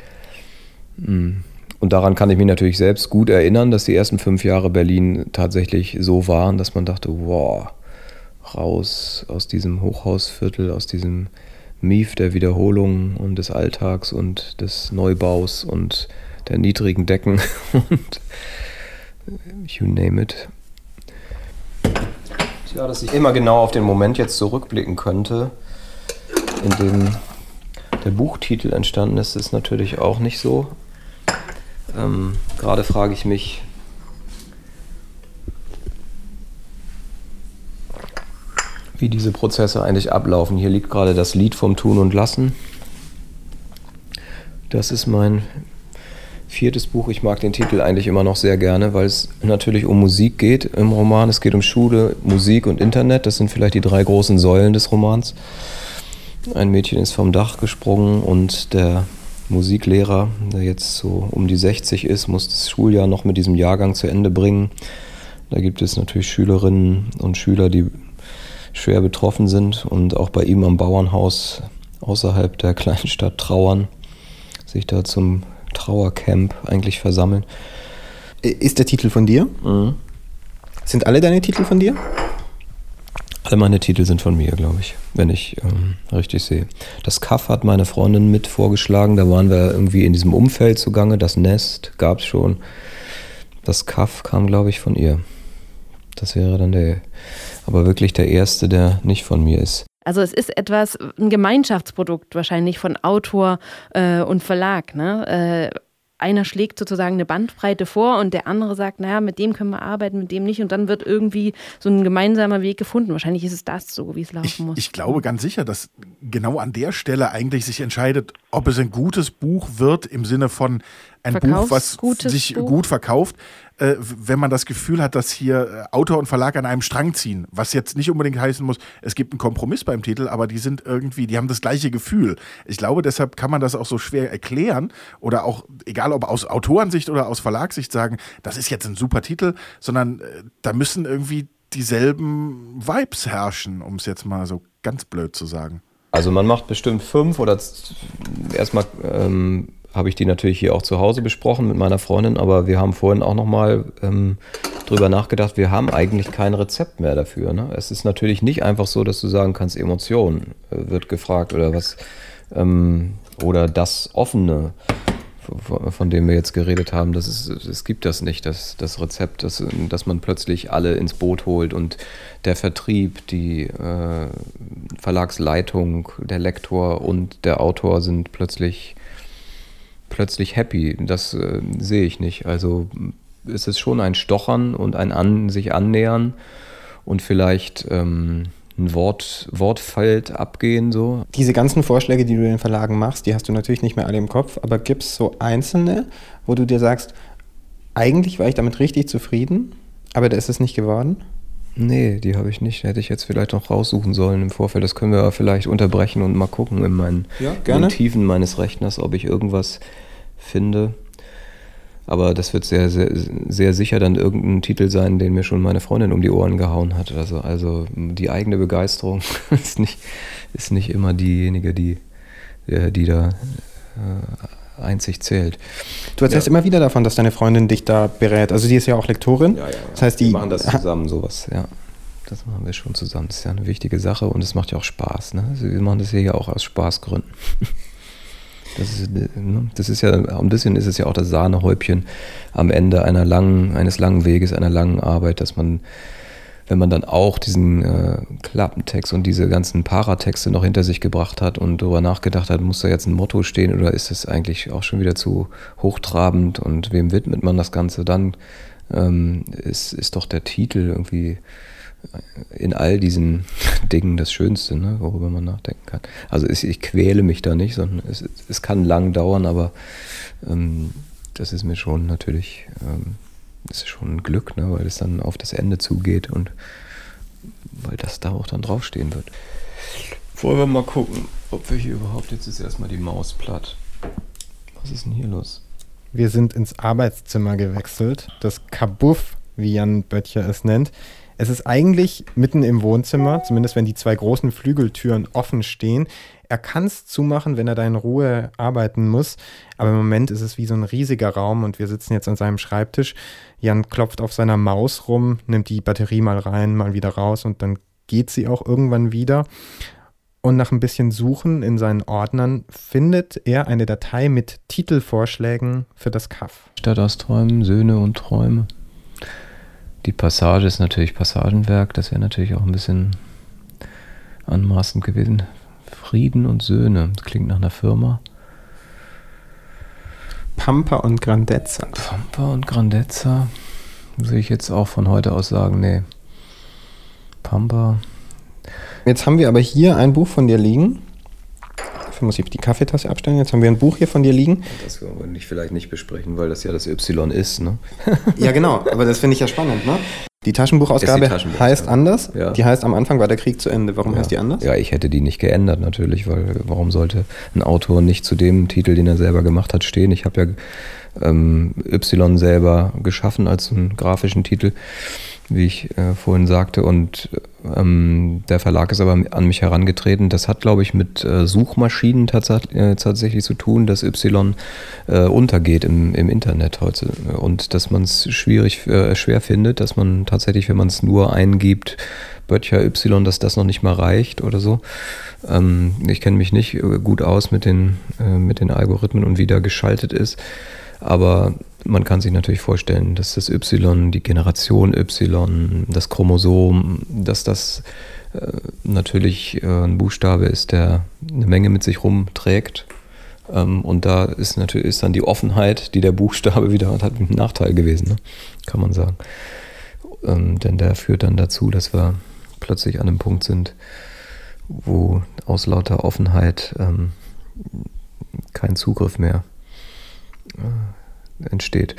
Und daran kann ich mich natürlich selbst gut erinnern, dass die ersten fünf Jahre Berlin tatsächlich so waren, dass man dachte, wow, raus aus diesem Hochhausviertel, aus diesem Mief der Wiederholung und des Alltags und des Neubaus und der niedrigen Decken und you name it. Ja, dass ich immer genau auf den Moment jetzt zurückblicken könnte, in dem der Buchtitel entstanden ist, ist natürlich auch nicht so. Ähm, Gerade frage ich mich, wie diese Prozesse eigentlich ablaufen. Hier liegt gerade das Lied vom Tun und Lassen. Das ist mein viertes Buch. Ich mag den Titel eigentlich immer noch sehr gerne, weil es natürlich um Musik geht im Roman. Es geht um Schule, Musik und Internet. Das sind vielleicht die drei großen Säulen des Romans. Ein Mädchen ist vom Dach gesprungen und der Musiklehrer, der jetzt so um die 60 ist, muss das Schuljahr noch mit diesem Jahrgang zu Ende bringen. Da gibt es natürlich Schülerinnen und Schüler, die schwer betroffen sind und auch bei ihm am Bauernhaus außerhalb der kleinen Stadt trauern, sich da zum Trauercamp eigentlich versammeln. Ist der Titel von dir? Mhm. Sind alle deine Titel von dir? Alle meine Titel sind von mir, glaube ich, wenn ich ähm, richtig sehe. Das Kaff hat meine Freundin mit vorgeschlagen, da waren wir irgendwie in diesem Umfeld zugange. Das Nest gab es schon. Das Kaff kam, glaube ich, von ihr. Das wäre dann der, aber wirklich der erste, der nicht von mir ist. Also es ist etwas, ein Gemeinschaftsprodukt wahrscheinlich von Autor äh, und Verlag. Ne? Äh, einer schlägt sozusagen eine Bandbreite vor und der andere sagt, naja, mit dem können wir arbeiten, mit dem nicht. Und dann wird irgendwie so ein gemeinsamer Weg gefunden. Wahrscheinlich ist es das so, wie es laufen ich, muss. Ich glaube ganz sicher, dass genau an der Stelle eigentlich sich entscheidet, ob es ein gutes Buch wird im Sinne von ein Buch, was sich Buch. gut verkauft, äh, wenn man das Gefühl hat, dass hier äh, Autor und Verlag an einem Strang ziehen. Was jetzt nicht unbedingt heißen muss, es gibt einen Kompromiss beim Titel, aber die sind irgendwie, die haben das gleiche Gefühl. Ich glaube, deshalb kann man das auch so schwer erklären oder auch, egal ob aus Autorensicht oder aus Verlagssicht sagen, das ist jetzt ein super Titel, sondern äh, da müssen irgendwie dieselben Vibes herrschen, um es jetzt mal so ganz blöd zu sagen. Also man macht bestimmt fünf oder erstmal ähm, habe ich die natürlich hier auch zu Hause besprochen mit meiner Freundin, aber wir haben vorhin auch nochmal ähm, drüber nachgedacht, wir haben eigentlich kein Rezept mehr dafür. Ne? Es ist natürlich nicht einfach so, dass du sagen kannst, Emotion äh, wird gefragt oder was ähm, oder das Offene, von, von dem wir jetzt geredet haben, das ist, es gibt das nicht, das, das Rezept, dass, dass man plötzlich alle ins Boot holt und der Vertrieb, die äh, Verlagsleitung, der Lektor und der Autor sind plötzlich plötzlich happy. Das äh, sehe ich nicht. Also ist es schon ein Stochern und ein An sich annähern und vielleicht ähm, ein Wort, Wortfeld abgehen so. Diese ganzen Vorschläge, die du den Verlagen machst, die hast du natürlich nicht mehr alle im Kopf, aber gibt es so einzelne, wo du dir sagst, eigentlich war ich damit richtig zufrieden, aber da ist es nicht geworden? Nee, die habe ich nicht. Hätte ich jetzt vielleicht noch raussuchen sollen im Vorfeld. Das können wir vielleicht unterbrechen und mal gucken in meinen ja, in Tiefen meines Rechners, ob ich irgendwas finde. Aber das wird sehr, sehr, sehr sicher dann irgendein Titel sein, den mir schon meine Freundin um die Ohren gehauen hat. Also, also die eigene Begeisterung ist nicht, ist nicht immer diejenige, die, äh, die da äh, einzig zählt. Du erzählst ja. immer wieder davon, dass deine Freundin dich da berät. Also die ist ja auch Lektorin. Ja, ja, Das heißt, die wir machen das zusammen, sowas, ja. Das machen wir schon zusammen. Das ist ja eine wichtige Sache und es macht ja auch Spaß. Ne? Also wir machen das hier ja auch aus Spaßgründen. Das ist, ne, das ist ja, ein bisschen ist es ja auch das Sahnehäubchen am Ende einer langen, eines langen Weges, einer langen Arbeit, dass man, wenn man dann auch diesen äh, Klappentext und diese ganzen Paratexte noch hinter sich gebracht hat und darüber nachgedacht hat, muss da jetzt ein Motto stehen oder ist es eigentlich auch schon wieder zu hochtrabend und wem widmet man das Ganze, dann ähm, ist, ist doch der Titel irgendwie in all diesen Dingen das Schönste, ne, worüber man nachdenken kann. Also ich, ich quäle mich da nicht, sondern es, es kann lang dauern, aber ähm, das ist mir schon natürlich, ähm, das ist schon ein Glück, ne, weil es dann auf das Ende zugeht und weil das da auch dann draufstehen wird. Wollen wir mal gucken, ob wir hier überhaupt, jetzt ist erstmal die Maus platt. Was ist denn hier los? Wir sind ins Arbeitszimmer gewechselt, das Kabuff, wie Jan Böttcher es nennt. Es ist eigentlich mitten im Wohnzimmer, zumindest wenn die zwei großen Flügeltüren offen stehen. Er kann es zumachen, wenn er da in Ruhe arbeiten muss. Aber im Moment ist es wie so ein riesiger Raum und wir sitzen jetzt an seinem Schreibtisch. Jan klopft auf seiner Maus rum, nimmt die Batterie mal rein, mal wieder raus und dann geht sie auch irgendwann wieder. Und nach ein bisschen Suchen in seinen Ordnern findet er eine Datei mit Titelvorschlägen für das Kaff. Stadt aus Träumen, Söhne und Träume. Die Passage ist natürlich Passagenwerk, das wäre natürlich auch ein bisschen anmaßend gewesen. Frieden und Söhne, das klingt nach einer Firma. Pampa und Grandezza. Pampa und Grandezza. Muss ich jetzt auch von heute aus sagen, nee. Pampa. Jetzt haben wir aber hier ein Buch von dir liegen. Dafür muss ich die Kaffeetasse abstellen. Jetzt haben wir ein Buch hier von dir liegen. Das wollen wir nicht, vielleicht nicht besprechen, weil das ja das Y ist, ne? ja, genau. Aber das finde ich ja spannend, ne? Die Taschenbuchausgabe die Taschenbuch heißt anders. Ja. Die heißt, am Anfang war der Krieg zu Ende. Warum ja. heißt die anders? Ja, ich hätte die nicht geändert natürlich, weil warum sollte ein Autor nicht zu dem Titel, den er selber gemacht hat, stehen? Ich habe ja ähm, Y selber geschaffen als einen grafischen Titel wie ich äh, vorhin sagte. Und ähm, der Verlag ist aber an mich herangetreten. Das hat, glaube ich, mit äh, Suchmaschinen tats äh, tatsächlich zu tun, dass Y äh, untergeht im, im Internet heute. Und dass man es schwierig, äh, schwer findet, dass man tatsächlich, wenn man es nur eingibt, Böttcher Y, dass das noch nicht mal reicht oder so. Ähm, ich kenne mich nicht äh, gut aus mit den, mit den Algorithmen und wie da geschaltet ist. Aber man kann sich natürlich vorstellen, dass das Y, die Generation Y, das Chromosom, dass das äh, natürlich äh, ein Buchstabe ist, der eine Menge mit sich rumträgt. Ähm, und da ist natürlich ist dann die Offenheit, die der Buchstabe wieder hat, ein Nachteil gewesen, ne? kann man sagen. Ähm, denn der führt dann dazu, dass wir plötzlich an einem Punkt sind, wo aus lauter Offenheit ähm, kein Zugriff mehr äh, entsteht.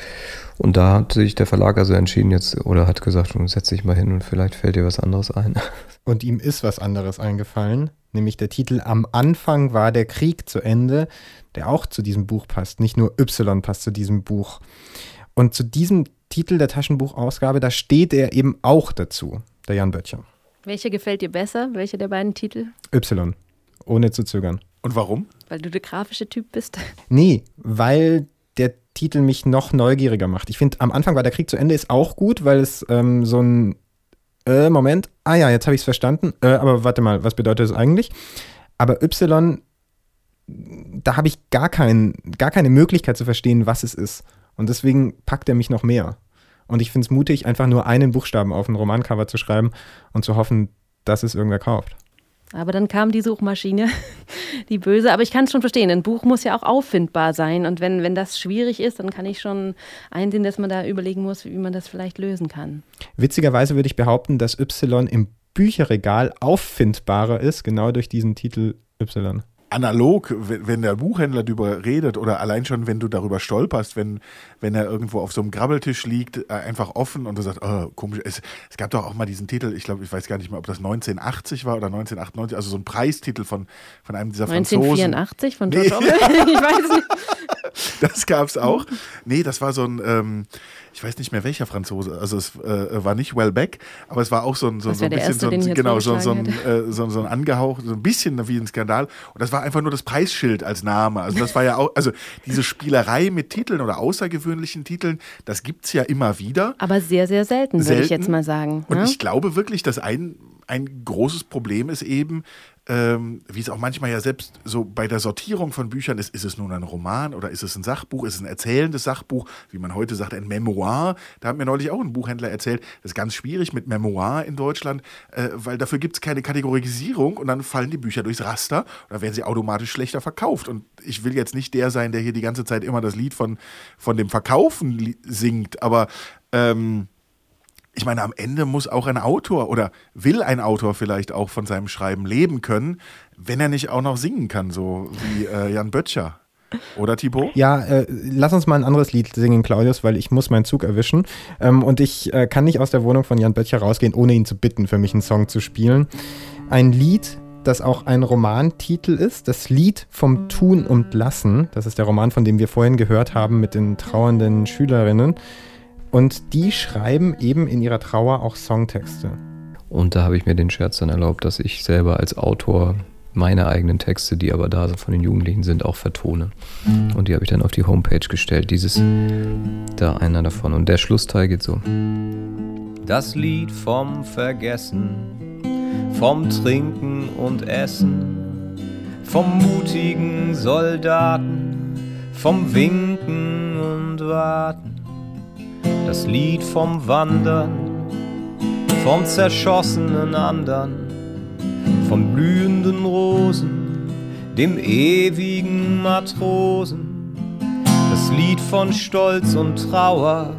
Und da hat sich der Verlag also entschieden jetzt oder hat gesagt, setz dich mal hin und vielleicht fällt dir was anderes ein. Und ihm ist was anderes eingefallen, nämlich der Titel Am Anfang war der Krieg zu Ende, der auch zu diesem Buch passt. Nicht nur Y passt zu diesem Buch. Und zu diesem Titel der Taschenbuchausgabe, da steht er eben auch dazu, der Jan Böttcher. Welcher gefällt dir besser? Welcher der beiden Titel? Y, ohne zu zögern. Und warum? Weil du der grafische Typ bist. Nee, weil Titel mich noch neugieriger macht. Ich finde, am Anfang war der Krieg zu Ende ist auch gut, weil es ähm, so ein äh, Moment, ah ja, jetzt habe ich es verstanden, äh, aber warte mal, was bedeutet das eigentlich? Aber Y, da habe ich gar, kein, gar keine Möglichkeit zu verstehen, was es ist. Und deswegen packt er mich noch mehr. Und ich finde es mutig, einfach nur einen Buchstaben auf ein Romancover zu schreiben und zu hoffen, dass es irgendwer kauft. Aber dann kam die Suchmaschine, die böse. Aber ich kann es schon verstehen. Ein Buch muss ja auch auffindbar sein. Und wenn, wenn das schwierig ist, dann kann ich schon einsehen, dass man da überlegen muss, wie man das vielleicht lösen kann. Witzigerweise würde ich behaupten, dass Y im Bücherregal auffindbarer ist, genau durch diesen Titel Y analog, wenn der Buchhändler darüber redet oder allein schon, wenn du darüber stolperst, wenn, wenn er irgendwo auf so einem Grabbeltisch liegt, äh, einfach offen und du sagst, oh, komisch. Es, es gab doch auch mal diesen Titel, ich glaube, ich weiß gar nicht mehr, ob das 1980 war oder 1998, also so ein Preistitel von, von einem dieser 1984 Franzosen. 1984 von George nee. Orwell? ich weiß nicht. Das gab es auch. Nee, das war so ein, ähm, ich weiß nicht mehr welcher Franzose, also es äh, war nicht Wellbeck, aber es war auch so ein, so, so ein bisschen erste, so, ein, genau, so, so, ein, äh, so, so ein angehaucht, so ein bisschen wie ein Skandal. Und das war einfach nur das Preisschild als Name. Also das war ja auch, also diese Spielerei mit Titeln oder außergewöhnlichen Titeln, das gibt es ja immer wieder. Aber sehr, sehr selten, selten. würde ich jetzt mal sagen. Und ne? ich glaube wirklich, dass ein, ein großes Problem ist eben, ähm, wie es auch manchmal ja selbst so bei der Sortierung von Büchern ist, ist es nun ein Roman oder ist es ein Sachbuch, ist es ein erzählendes Sachbuch, wie man heute sagt, ein Memoir. Da hat mir neulich auch ein Buchhändler erzählt, das ist ganz schwierig mit Memoir in Deutschland, äh, weil dafür gibt es keine Kategorisierung und dann fallen die Bücher durchs Raster und dann werden sie automatisch schlechter verkauft. Und ich will jetzt nicht der sein, der hier die ganze Zeit immer das Lied von, von dem Verkaufen singt, aber ähm, ich meine, am Ende muss auch ein Autor oder will ein Autor vielleicht auch von seinem Schreiben leben können, wenn er nicht auch noch singen kann, so wie äh, Jan Böttcher. Oder Thibaut? Ja, äh, lass uns mal ein anderes Lied singen, Claudius, weil ich muss meinen Zug erwischen. Ähm, und ich äh, kann nicht aus der Wohnung von Jan Böttcher rausgehen, ohne ihn zu bitten, für mich einen Song zu spielen. Ein Lied, das auch ein Romantitel ist, das Lied vom Tun und Lassen. Das ist der Roman, von dem wir vorhin gehört haben mit den trauernden Schülerinnen. Und die schreiben eben in ihrer Trauer auch Songtexte. Und da habe ich mir den Scherz dann erlaubt, dass ich selber als Autor meine eigenen Texte, die aber da von den Jugendlichen sind, auch vertone. Und die habe ich dann auf die Homepage gestellt. Dieses, da einer davon. Und der Schlussteil geht so. Das Lied vom Vergessen, vom Trinken und Essen, vom mutigen Soldaten, vom Winken und Warten das Lied vom Wandern, vom zerschossenen Andern, von blühenden Rosen, dem ewigen Matrosen, das Lied von Stolz und Trauer,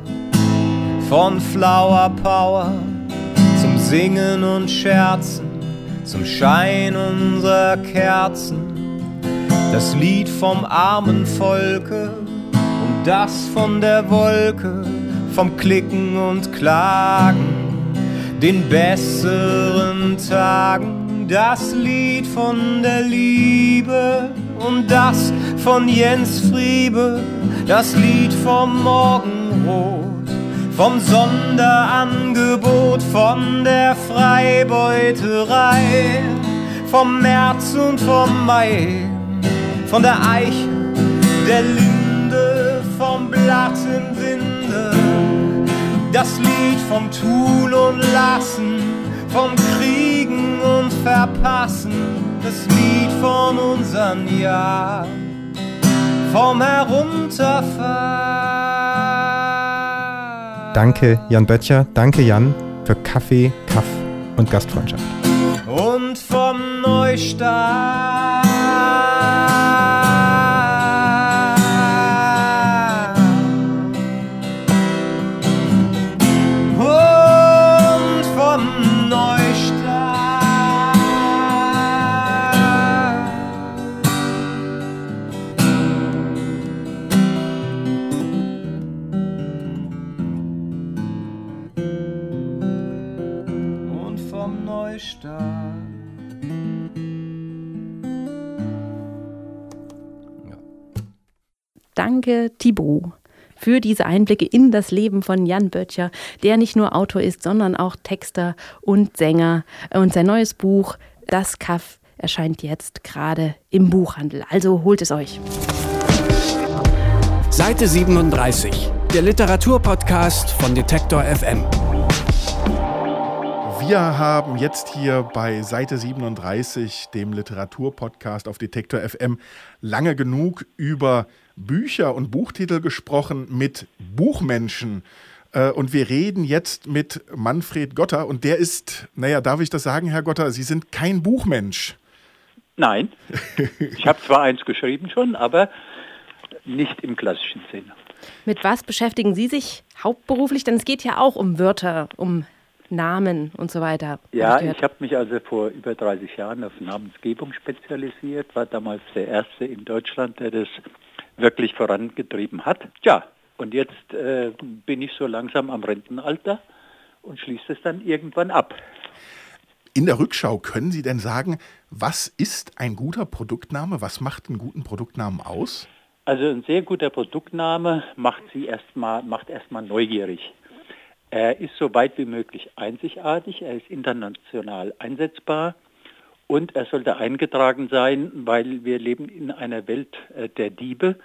von Flower Power, zum Singen und Scherzen, zum Schein unserer Kerzen, das Lied vom armen Volke und das von der Wolke vom Klicken und Klagen, den besseren Tagen, das Lied von der Liebe und das von Jens Friebe, das Lied vom Morgenrot, vom Sonderangebot, von der Freibeuterei, vom März und vom Mai, von der Eiche, der Linde, vom Blatt im das Lied vom Tun und Lassen, vom Kriegen und Verpassen, das Lied von unseren Jahren, vom Herunterfahren. Danke Jan Böttcher, danke Jan für Kaffee, Kaff und Gastfreundschaft. Und vom Neustart. Danke, Thibaut, für diese Einblicke in das Leben von Jan Böttcher, der nicht nur Autor ist, sondern auch Texter und Sänger. Und sein neues Buch, Das Kaff, erscheint jetzt gerade im Buchhandel. Also holt es euch. Seite 37, der Literaturpodcast von Detektor FM. Wir haben jetzt hier bei Seite 37, dem Literaturpodcast auf Detektor FM, lange genug über Bücher und Buchtitel gesprochen mit Buchmenschen. Äh, Und wir reden jetzt mit Manfred Gotter und der ist, naja, darf ich das sagen, Herr Gotter, Sie sind kein Buchmensch. Nein, ich habe zwar eins geschrieben schon, aber nicht im klassischen Sinne. Mit was beschäftigen Sie sich hauptberuflich? Denn es geht ja auch um Wörter, um Namen und so weiter. Ja, ich habe mich also vor über 30 Jahren auf Namensgebung spezialisiert, war damals der Erste in Deutschland, der das wirklich vorangetrieben hat. Ja, und jetzt äh, bin ich so langsam am Rentenalter und schließe es dann irgendwann ab. In der Rückschau können Sie denn sagen, was ist ein guter Produktname? Was macht einen guten Produktnamen aus? Also ein sehr guter Produktname macht sie erstmal macht erstmal neugierig. Er ist so weit wie möglich einzigartig, er ist international einsetzbar und er sollte eingetragen sein, weil wir leben in einer Welt äh, der Diebe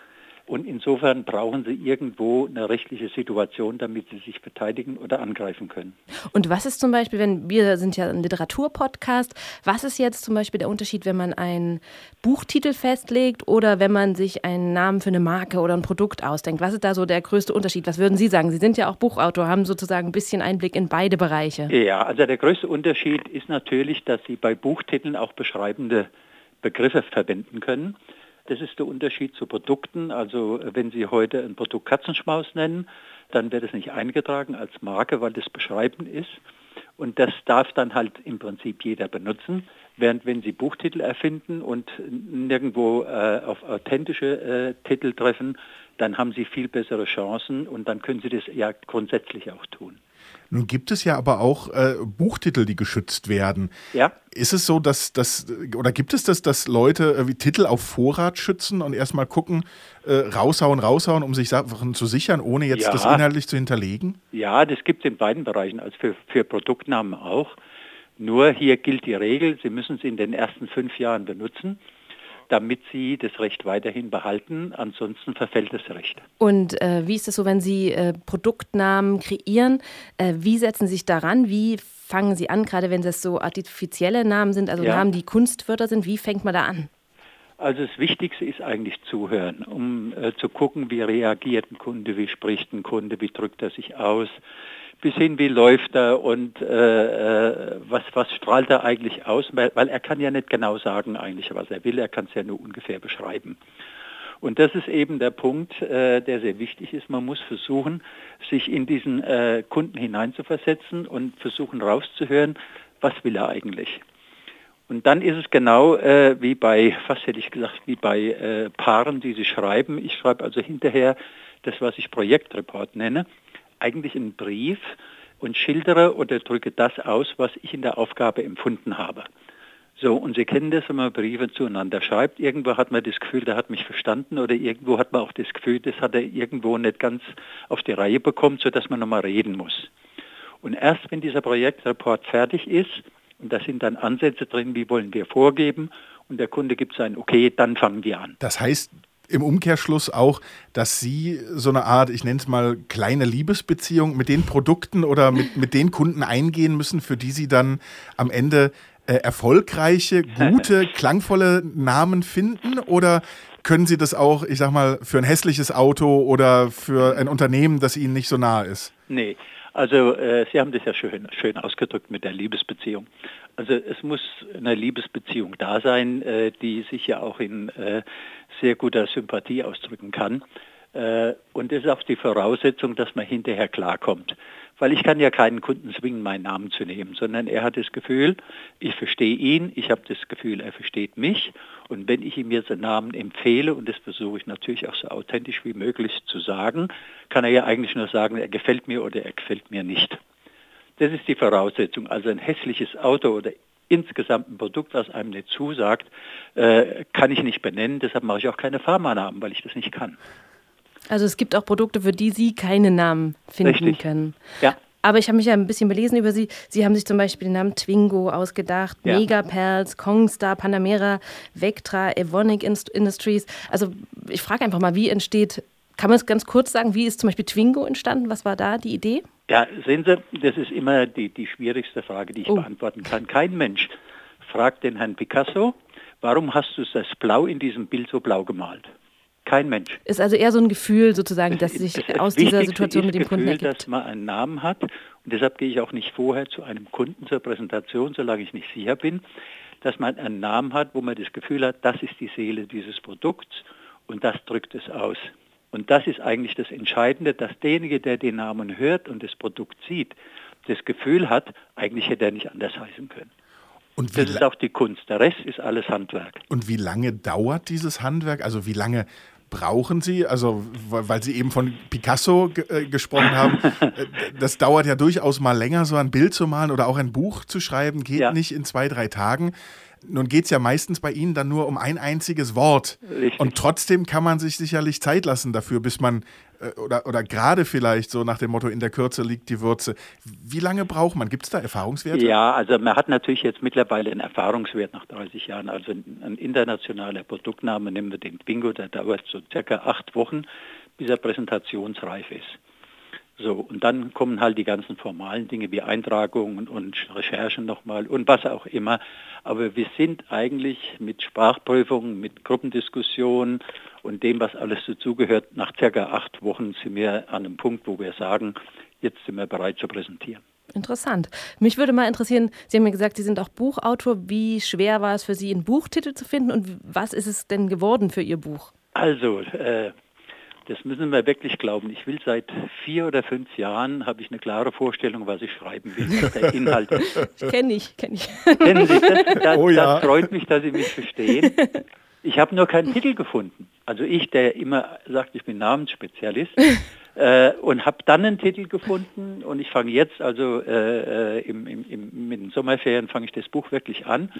und insofern brauchen sie irgendwo eine rechtliche Situation, damit sie sich verteidigen oder angreifen können. Und was ist zum Beispiel, wenn wir sind ja ein Literaturpodcast, was ist jetzt zum Beispiel der Unterschied, wenn man einen Buchtitel festlegt oder wenn man sich einen Namen für eine Marke oder ein Produkt ausdenkt? Was ist da so der größte Unterschied? Was würden Sie sagen? Sie sind ja auch Buchautor, haben sozusagen ein bisschen Einblick in beide Bereiche. Ja, also der größte Unterschied ist natürlich, dass Sie bei Buchtiteln auch beschreibende Begriffe verwenden können. Das ist der Unterschied zu Produkten. Also wenn Sie heute ein Produkt Katzenschmaus nennen, dann wird es nicht eingetragen als Marke, weil das beschreibend ist. Und das darf dann halt im Prinzip jeder benutzen. Während wenn Sie Buchtitel erfinden und nirgendwo äh, auf authentische äh, Titel treffen, dann haben Sie viel bessere Chancen und dann können Sie das ja grundsätzlich auch tun. Nun gibt es ja aber auch äh, Buchtitel, die geschützt werden. Ja. Ist es so, dass das oder gibt es das, dass Leute äh, wie Titel auf Vorrat schützen und erstmal gucken, äh, raushauen, raushauen, um sich Sachen zu sichern, ohne jetzt Ja. das inhaltlich zu hinterlegen? Ja, das gibt es in beiden Bereichen, also für, für Produktnamen auch. Nur hier gilt die Regel, Sie müssen es in den ersten fünf Jahren benutzen, damit Sie das Recht weiterhin behalten. Ansonsten verfällt das Recht. Und äh, wie ist es so, wenn Sie äh, Produktnamen kreieren? Äh, wie setzen Sie sich daran? Wie fangen Sie an, gerade wenn das so artifizielle Namen sind, also Ja. Namen, die Kunstwörter sind? Wie fängt man da an? Also das Wichtigste ist eigentlich zuhören, um äh, zu gucken, wie reagiert ein Kunde, wie spricht ein Kunde, wie drückt er sich aus, bis hin, wie läuft er und äh, äh, was, was strahlt er eigentlich aus, weil, weil er kann ja nicht genau sagen eigentlich, was er will, er kann es ja nur ungefähr beschreiben. Und das ist eben der Punkt, äh, der sehr wichtig ist. Man muss versuchen, sich in diesen äh, Kunden hineinzuversetzen und versuchen rauszuhören, was will er eigentlich. Und dann ist es genau äh, wie bei, fast hätte ich gesagt, wie bei äh, Paaren, die sie schreiben. Ich schreibe also hinterher das, was ich Projektreport nenne, eigentlich einen Brief und schildere oder drücke das aus, was ich in der Aufgabe empfunden habe. So, und Sie kennen das, wenn man Briefe zueinander schreibt. Irgendwo hat man das Gefühl, der hat mich verstanden oder irgendwo hat man auch das Gefühl, das hat er irgendwo nicht ganz auf die Reihe bekommen, sodass man nochmal reden muss. Und erst wenn dieser Projektreport fertig ist, und da sind dann Ansätze drin, wie wollen wir vorgeben, und der Kunde gibt sein Okay, dann fangen wir an. Das heißt im Umkehrschluss auch, dass Sie so eine Art, ich nenne es mal, kleine Liebesbeziehung mit den Produkten oder mit, mit den Kunden eingehen müssen, für die Sie dann am Ende äh, erfolgreiche, gute, klangvolle Namen finden? Oder können Sie das auch, ich sag mal, für ein hässliches Auto oder für ein Unternehmen, das Ihnen nicht so nahe ist? Nee, also äh, Sie haben das ja schön, schön ausgedrückt mit der Liebesbeziehung. Also es muss eine Liebesbeziehung da sein, äh, die sich ja auch in äh, sehr guter Sympathie ausdrücken kann. Äh, und das ist auch die Voraussetzung, dass man hinterher klarkommt. Weil ich kann ja keinen Kunden zwingen, meinen Namen zu nehmen, sondern er hat das Gefühl, ich verstehe ihn, ich habe das Gefühl, er versteht mich. Und wenn ich ihm jetzt einen Namen empfehle, und das versuche ich natürlich auch so authentisch wie möglich zu sagen, kann er ja eigentlich nur sagen, er gefällt mir oder er gefällt mir nicht. Das ist die Voraussetzung. Also ein hässliches Auto oder insgesamt ein Produkt, was einem nicht zusagt, äh, kann ich nicht benennen. Deshalb mache ich auch keine Pharmanamen, weil ich das nicht kann. Also es gibt auch Produkte, für die Sie keine Namen finden Richtig. können. Ja. Aber ich habe mich ja ein bisschen belesen über Sie. Sie haben sich zum Beispiel den Namen Twingo ausgedacht, Ja. Megapels, Kongstar, Panamera, Vectra, Evonik Inst- Industries. Also ich frage einfach mal, wie entsteht, kann man es ganz kurz sagen, wie ist zum Beispiel Twingo entstanden? Was war da die Idee? Ja, sehen Sie, das ist immer die, die schwierigste Frage, die ich Oh. beantworten kann. Kein Mensch fragt den Herrn Picasso, warum hast du das Blau in diesem Bild so blau gemalt? Kein Mensch. Ist also eher so ein Gefühl sozusagen, dass sich Das aus dieser Situation mit dem Kunden Gefühl, ergibt. dass man einen Namen hat. Und deshalb gehe ich auch nicht vorher zu einem Kunden zur Präsentation, solange ich nicht sicher bin, dass man einen Namen hat, wo man das Gefühl hat, das ist die Seele dieses Produkts und das drückt es aus. Und das ist eigentlich das Entscheidende, dass derjenige, der den Namen hört und das Produkt sieht, das Gefühl hat, eigentlich hätte er nicht anders heißen können. Und Das ist auch die Kunst. Der Rest ist alles Handwerk. und wie lange dauert dieses Handwerk? Also wie lange brauchen Sie? Also weil Sie eben von Picasso äh, gesprochen haben. Das dauert ja durchaus mal länger, so ein Bild zu malen oder auch ein Buch zu schreiben, geht nicht in zwei, drei Tagen. Nun geht es ja meistens bei Ihnen dann nur um ein einziges Wort. Richtig. Und trotzdem kann man sich sicherlich Zeit lassen dafür, bis man, oder, oder gerade vielleicht so nach dem Motto, in der Kürze liegt die Würze. Wie lange braucht man? Gibt es da Erfahrungswerte? Ja, also man hat natürlich jetzt mittlerweile einen Erfahrungswert nach 30 Jahren. Also ein, ein internationaler Produktname, nehmen wir den Bingo, der dauert so circa acht Wochen, bis er präsentationsreif ist. So, und dann kommen halt die ganzen formalen Dinge wie Eintragungen und Recherchen nochmal und was auch immer. Aber wir sind eigentlich mit Sprachprüfungen, mit Gruppendiskussionen und dem, was alles dazugehört, nach circa acht Wochen sind wir an einem Punkt, wo wir sagen, jetzt sind wir bereit zu präsentieren. Interessant. Mich würde mal interessieren, Sie haben ja gesagt, Sie sind auch Buchautor. Wie schwer war es für Sie, einen Buchtitel zu finden und was ist es denn geworden für Ihr Buch? Also, äh, das müssen wir wirklich glauben. Ich will seit vier oder fünf Jahren, habe ich eine klare Vorstellung, was ich schreiben will, was der Inhalt ist. Kenne ich, kenne ich. Kennen Sie das? Das, Oh ja. das freut mich, dass Sie mich verstehen. Ich habe nur keinen Titel gefunden. Also ich, der immer sagt, ich bin Namensspezialist, äh, und habe dann einen Titel gefunden und ich fange jetzt, also äh, äh, im, im, im, mit den Sommerferien fange ich das Buch wirklich an.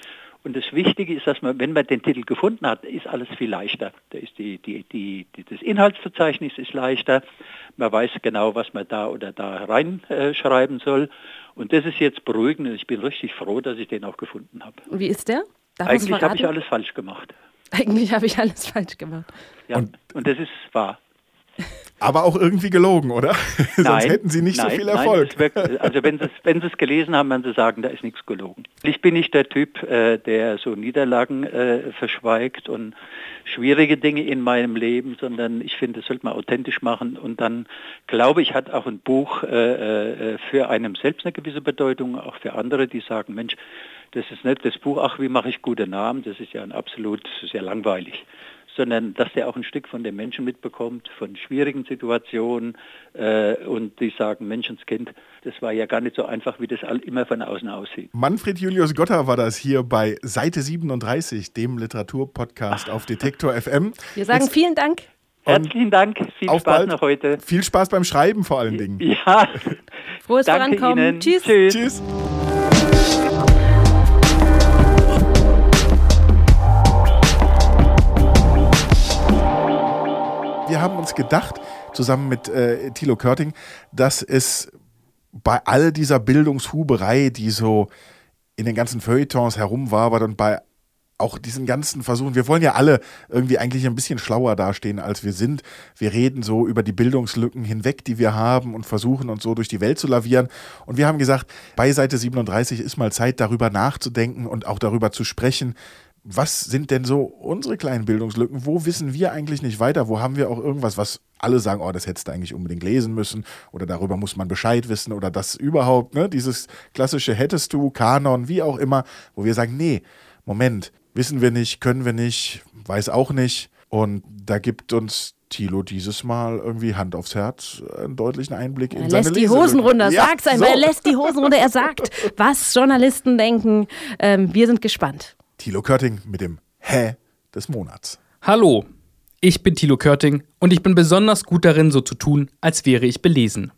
Und das Wichtige ist, dass man, wenn man den Titel gefunden hat, ist alles viel leichter. Da ist die, die, die, die, das Inhaltsverzeichnis ist leichter. Man weiß genau, was man da oder da reinschreiben soll. Und das ist jetzt beruhigend und ich bin richtig froh, dass ich den auch gefunden habe. Wie ist der? Darf Eigentlich habe ich alles falsch gemacht. Eigentlich habe ich alles falsch gemacht. Ja. Und, das ist wahr. Aber auch irgendwie gelogen, oder? Sonst Nein, hätten Sie nicht nein, so viel nein, Erfolg. es wirkt- also wenn Sie, es, wenn Sie es gelesen haben, werden Sie sagen, da ist nichts gelogen. Ich bin nicht der Typ, äh, der so Niederlagen äh, verschweigt und schwierige Dinge in meinem Leben, sondern ich finde, das sollte man authentisch machen. Und dann glaube ich, hat auch ein Buch äh, äh, für einem selbst eine gewisse Bedeutung, auch für andere, die sagen, Mensch, das ist nicht das Buch, ach, wie mache ich gute Namen, das ist ja ein absolut sehr langweilig sondern dass der auch ein Stück von den Menschen mitbekommt, von schwierigen Situationen äh, und die sagen, Menschenskind, das war ja gar nicht so einfach, wie das all immer von außen aussieht. Manfred Julius Gotter war das hier bei Seite 37, dem Literaturpodcast auf Detektor FM. Wir sagen Jetzt vielen Dank. Herzlichen Dank, viel Spaß bald. noch heute. Viel Spaß beim Schreiben vor allen Dingen. Ja, Frohes danke Vorankommen. Ihnen. Tschüss. Tschüss. Tschüss. Gedacht, zusammen mit äh, Thilo Körting, dass es bei all dieser Bildungshuberei, die so in den ganzen Feuilletons herumwabert und bei auch diesen ganzen Versuchen, wir wollen ja alle irgendwie eigentlich ein bisschen schlauer dastehen, als wir sind. Wir reden so über die Bildungslücken hinweg, die wir haben und versuchen uns so durch die Welt zu lavieren. Und wir haben gesagt, bei Seite 37 ist mal Zeit, darüber nachzudenken und auch darüber zu sprechen, was sind denn so unsere kleinen Bildungslücken? Wo wissen wir eigentlich nicht weiter? Wo haben wir auch irgendwas, was alle sagen, oh, das hättest du eigentlich unbedingt lesen müssen oder darüber muss man Bescheid wissen oder das überhaupt, ne? Dieses klassische hättest du, Kanon, wie auch immer, wo wir sagen, nee, Moment, wissen wir nicht, können wir nicht, weiß auch nicht. Und da gibt uns Thilo dieses Mal irgendwie Hand aufs Herz einen deutlichen Einblick in Er seine lässt die. Hosen runter, Ja, sag's einmal, so. er lässt die Hosen runter, er sagt, was Journalisten denken. Ähm, wir sind gespannt. Thilo Körting mit dem Hä des Monats. Hallo, ich bin Thilo Körting und ich bin besonders gut darin, so zu tun, als wäre ich belesen.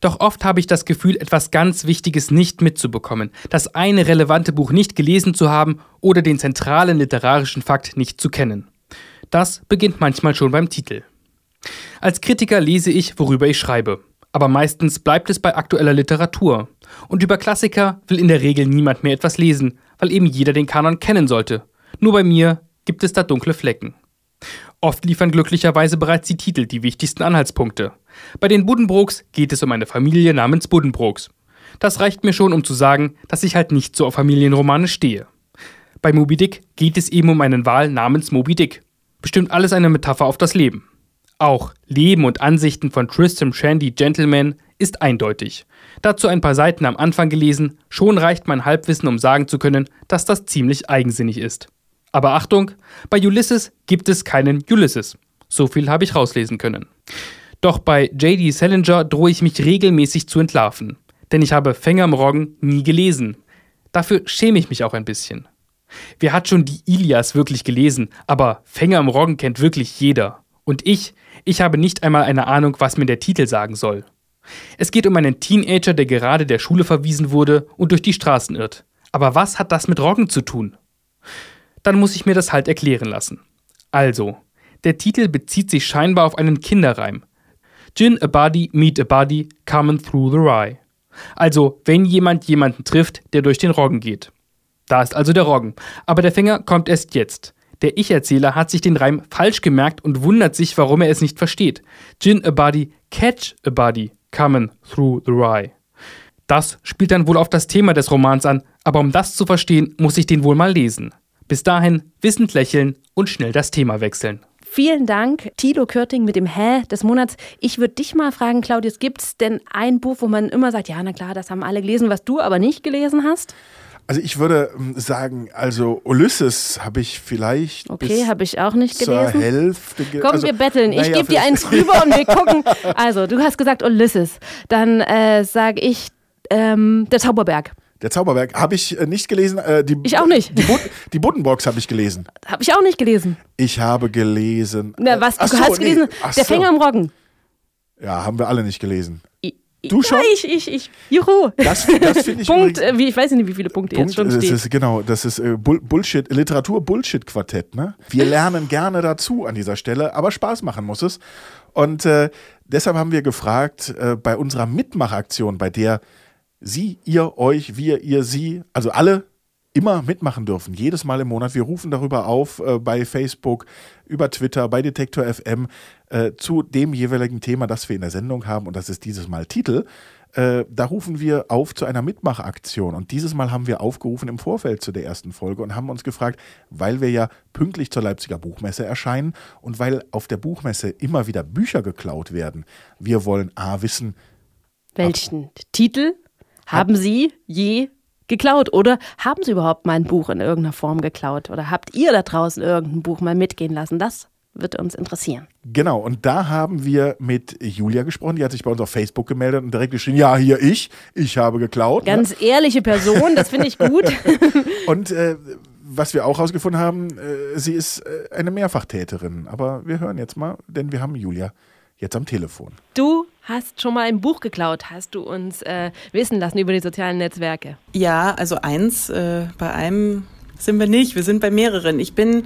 Doch oft habe ich das Gefühl, etwas ganz Wichtiges nicht mitzubekommen, das eine relevante Buch nicht gelesen zu haben oder den zentralen literarischen Fakt nicht zu kennen. Das beginnt manchmal schon beim Titel. Als Kritiker lese ich, worüber ich schreibe. Aber meistens bleibt es bei aktueller Literatur. Und über Klassiker will in der Regel niemand mehr etwas lesen, weil eben jeder den Kanon kennen sollte. Nur bei mir gibt es da dunkle Flecken. Oft liefern glücklicherweise bereits die Titel die wichtigsten Anhaltspunkte. Bei den Buddenbrooks geht es um eine Familie namens Buddenbrooks. Das reicht mir schon, um zu sagen, dass ich halt nicht so auf Familienromane stehe. Bei Moby Dick geht es eben um einen Wal namens Moby Dick. Bestimmt alles eine Metapher auf das Leben. Auch Leben und Ansichten von Tristram Shandy Gentleman ist eindeutig. Dazu ein paar Seiten am Anfang gelesen, schon reicht mein Halbwissen, um sagen zu können, dass das ziemlich eigensinnig ist. Aber Achtung, bei Ulysses gibt es keinen Ulysses. So viel habe ich rauslesen können. Doch bei J.D. Salinger drohe ich mich regelmäßig zu entlarven. Denn ich habe Fänger im Roggen nie gelesen. Dafür schäme ich mich auch ein bisschen. Wer hat schon die Ilias wirklich gelesen, aber Fänger im Roggen kennt wirklich jeder. Und ich, ich habe nicht einmal eine Ahnung, was mir der Titel sagen soll. Es geht um einen Teenager, der gerade der Schule verwiesen wurde und durch die Straßen irrt. Aber was hat das mit Roggen zu tun? dann muss ich mir das halt erklären lassen. Also, der Titel bezieht sich scheinbar auf einen Kinderreim. Gin a body, meet a body, coming through the rye. Also, wenn jemand jemanden trifft, der durch den Roggen geht. Da ist also der Roggen. Aber der Fänger kommt erst jetzt. Der Ich-Erzähler hat sich den Reim falsch gemerkt und wundert sich, warum er es nicht versteht. Gin a body, catch a body, coming through the rye. Das spielt dann wohl auf das Thema des Romans an, aber um das zu verstehen, muss ich den wohl mal lesen. Bis dahin wissend lächeln und schnell das Thema wechseln. Vielen Dank, Tilo Körting mit dem Hä des Monats. Ich würde dich mal fragen, Claudius, gibt es denn ein Buch, wo man immer sagt, ja, na klar, das haben alle gelesen, was du aber nicht gelesen hast? Also ich würde ähm, sagen, also Ulysses habe ich vielleicht. Okay, habe ich auch nicht gelesen. Zur Hälfte ge Komm, also, wir betteln. Ich gebe dir eins rüber und wir gucken. Also, du hast gesagt Ulysses. Dann äh, sage ich ähm, der Zauberberg. Der Zauberberg habe ich äh, nicht gelesen. Äh, die, ich auch nicht. Die, Bud die Buddenbox habe ich gelesen. Habe ich auch nicht gelesen. Ich habe gelesen. Na, was? Du so, hast nee. gelesen? Ach Der so. Fänger im Roggen. Ja, haben wir alle nicht gelesen. Du schon? Ja, ich, ich, ich. Juhu. Das, das finde ich Punkt, übrigens- wie, ich weiß nicht, wie viele Punkte Punkt, jetzt schon stehen. ist genau, das ist äh, Bull Bullshit, Literatur-Bullshit-Quartett. Ne? Wir lernen gerne dazu an dieser Stelle, aber Spaß machen muss es. Und äh, deshalb haben wir gefragt, äh, bei unserer Mitmachaktion, bei der Sie, ihr, euch, wir, ihr, sie, also alle immer mitmachen dürfen, jedes Mal im Monat. Wir rufen darüber auf äh, bei Facebook, über Twitter, bei Detektor FM äh, zu dem jeweiligen Thema, das wir in der Sendung haben. Und das ist dieses Mal Titel. Äh, da rufen wir auf zu einer Mitmachaktion. Und dieses Mal haben wir aufgerufen im Vorfeld zu der ersten Folge und haben uns gefragt, weil wir ja pünktlich zur Leipziger Buchmesse erscheinen und weil auf der Buchmesse immer wieder Bücher geklaut werden. Wir wollen A wissen, Welchen Titel haben Sie je geklaut? Oder haben Sie überhaupt mal ein Buch in irgendeiner Form geklaut? Oder habt ihr da draußen irgendein Buch mal mitgehen lassen? Das wird uns interessieren. Genau, und da haben wir mit Julia gesprochen, die hat sich bei uns auf Facebook gemeldet und direkt geschrieben, ja, hier ich, ich habe geklaut. ne? Ganz ehrliche Person, das finde ich gut. Und äh, was wir auch herausgefunden haben, äh, sie ist äh, eine Mehrfachtäterin. Aber wir hören jetzt mal, denn wir haben Julia jetzt am Telefon. Du hast schon mal ein Buch geklaut, hast du uns äh, wissen lassen über die sozialen Netzwerke. Ja, also eins, äh, bei einem sind wir nicht, wir sind bei mehreren. Ich bin,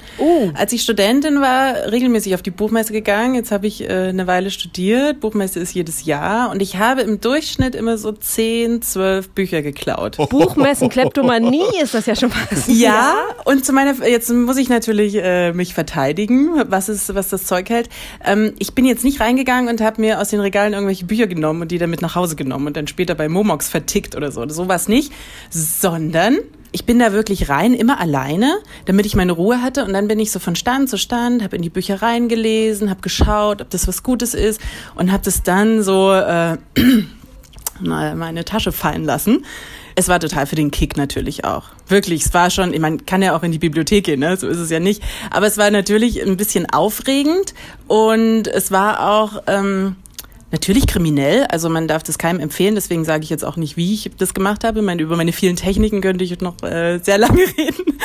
als ich Studentin war, regelmäßig auf die Buchmesse gegangen. Jetzt habe ich äh, eine Weile studiert. Buchmesse ist jedes Jahr und ich habe im Durchschnitt immer so 10, 12 Bücher geklaut. Buchmessen, Kleptomanie ist das ja schon was. Ja, und zu meiner, jetzt muss ich natürlich äh, mich verteidigen, was, ist, was das Zeug hält. Ähm, ich bin jetzt nicht reingegangen und habe mir aus den Regalen irgendwelche Bücher genommen und die dann mit nach Hause genommen und dann später bei Momox vertickt oder so. Sowas nicht, sondern ich bin da wirklich rein, immer alleine, damit ich meine Ruhe hatte. Und dann bin ich so von Stand zu Stand, habe in die Bücher reingelesen, habe geschaut, ob das was Gutes ist und habe das dann so äh, meine Tasche fallen lassen. Es war total für den Kick natürlich auch. Wirklich, es war schon, meine, kann ja auch in die Bibliothek gehen, ne? so ist es ja nicht. Aber es war natürlich ein bisschen aufregend und es war auch ähm, natürlich kriminell. Also man darf das keinem empfehlen, deswegen sage ich jetzt auch nicht, wie ich das gemacht habe. Meine, über meine vielen Techniken könnte ich noch äh, sehr lange reden.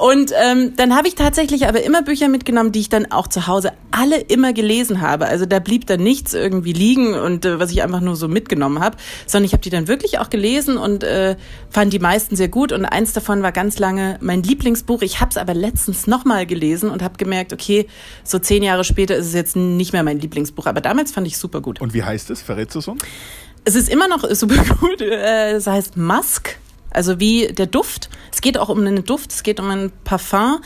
Und ähm, dann habe ich tatsächlich aber immer Bücher mitgenommen, die ich dann auch zu Hause alle immer gelesen habe. Also da blieb dann nichts irgendwie liegen und äh, was ich einfach nur so mitgenommen habe, sondern ich habe die dann wirklich auch gelesen und äh, fand die meisten sehr gut. Und eins davon war ganz lange mein Lieblingsbuch. Ich habe es aber letztens nochmal gelesen und habe gemerkt, okay, so zehn Jahre später ist es jetzt nicht mehr mein Lieblingsbuch. Aber damals fand ich super gut. Und wie heißt es? Verrätst du es uns? Es ist immer noch super gut. Äh, Es heißt Musk, also wie der Duft. Es geht auch um einen Duft, es geht um ein Parfum,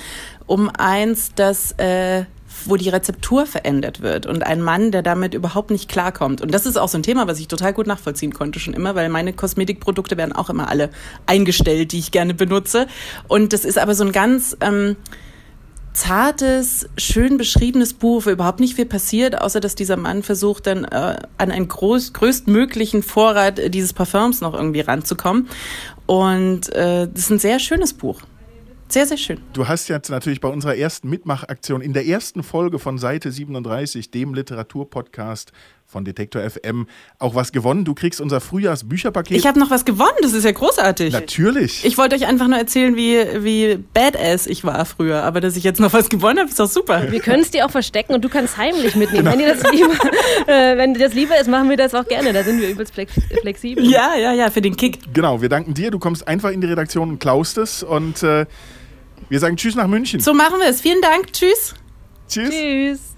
um eins, das äh, wo die Rezeptur verändert wird und ein Mann, der damit überhaupt nicht klarkommt. Und das ist auch so ein Thema, was ich total gut nachvollziehen konnte schon immer, weil meine Kosmetikprodukte werden auch immer alle eingestellt, die ich gerne benutze. Und das ist aber so ein ganz ähm, zartes, schön beschriebenes Buch, wo überhaupt nicht viel passiert, außer dass dieser Mann versucht, dann äh, an einen groß, größtmöglichen Vorrat äh, dieses Parfums noch irgendwie ranzukommen. Und äh, das ist ein sehr schönes Buch. Sehr, sehr schön. Du hast jetzt natürlich bei unserer ersten Mitmachaktion in der ersten Folge von Seite 37, dem Literaturpodcast von Detektor FM, auch was gewonnen. Du kriegst unser Frühjahrsbücherpaket. Ich habe noch was gewonnen, das ist ja großartig. Natürlich. Ich wollte euch einfach nur erzählen, wie, wie badass ich war früher, aber dass ich jetzt noch was gewonnen habe, ist doch super. Wir können es dir auch verstecken und du kannst heimlich mitnehmen. Wenn, dir das lieber, äh, wenn dir das lieber ist, machen wir das auch gerne. Da sind wir übelst flex flexibel. Ja, ja, ja, für den Kick. Genau, wir danken dir. Du kommst einfach in die Redaktion und klaust es und äh, wir sagen Tschüss nach München. So machen wir es. Vielen Dank. Tschüss. Tschüss. Tschüss.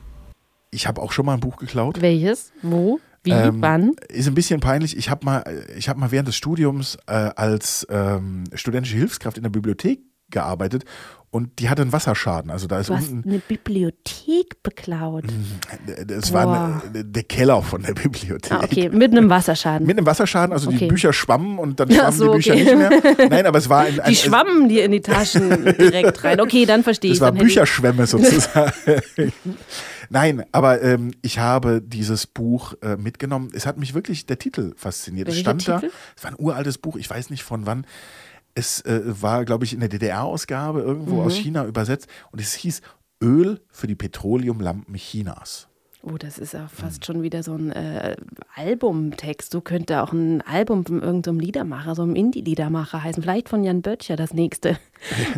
Ich habe auch schon mal ein Buch geklaut. Welches? Wo? Wie? Ähm, Wann? Ist ein bisschen peinlich. Ich habe mal, ich hab mal während des Studiums äh, als ähm, studentische Hilfskraft in der Bibliothek gearbeitet und die hatte einen Wasserschaden. Also da ist Du hast unten. eine Bibliothek beklaut. Das Boah. war eine, der Keller von der Bibliothek. Ah, okay, mit einem Wasserschaden. Mit einem Wasserschaden, also die Okay. Bücher schwammen und dann schwammen so, die Bücher okay. nicht mehr. Nein, aber es war ein, ein Die schwammen dir in die Taschen direkt rein. Okay, dann verstehe ich. Das war Bücherschwemme sozusagen. Nein, aber ähm, ich habe dieses Buch äh, mitgenommen. Es hat mich wirklich der Titel fasziniert. Es Welcher stand da, Titel? es war ein uraltes Buch, ich weiß nicht von wann. Es äh, war, glaube ich, in der DDR-Ausgabe irgendwo Mhm. aus China übersetzt und es hieß Öl für die Petroleumlampen Chinas. Oh, das ist ja fast schon wieder so ein äh, Albumtext. So könnte auch ein Album von irgendeinem Liedermacher, so einem Indie-Liedermacher heißen. Vielleicht von Jan Böttcher das nächste.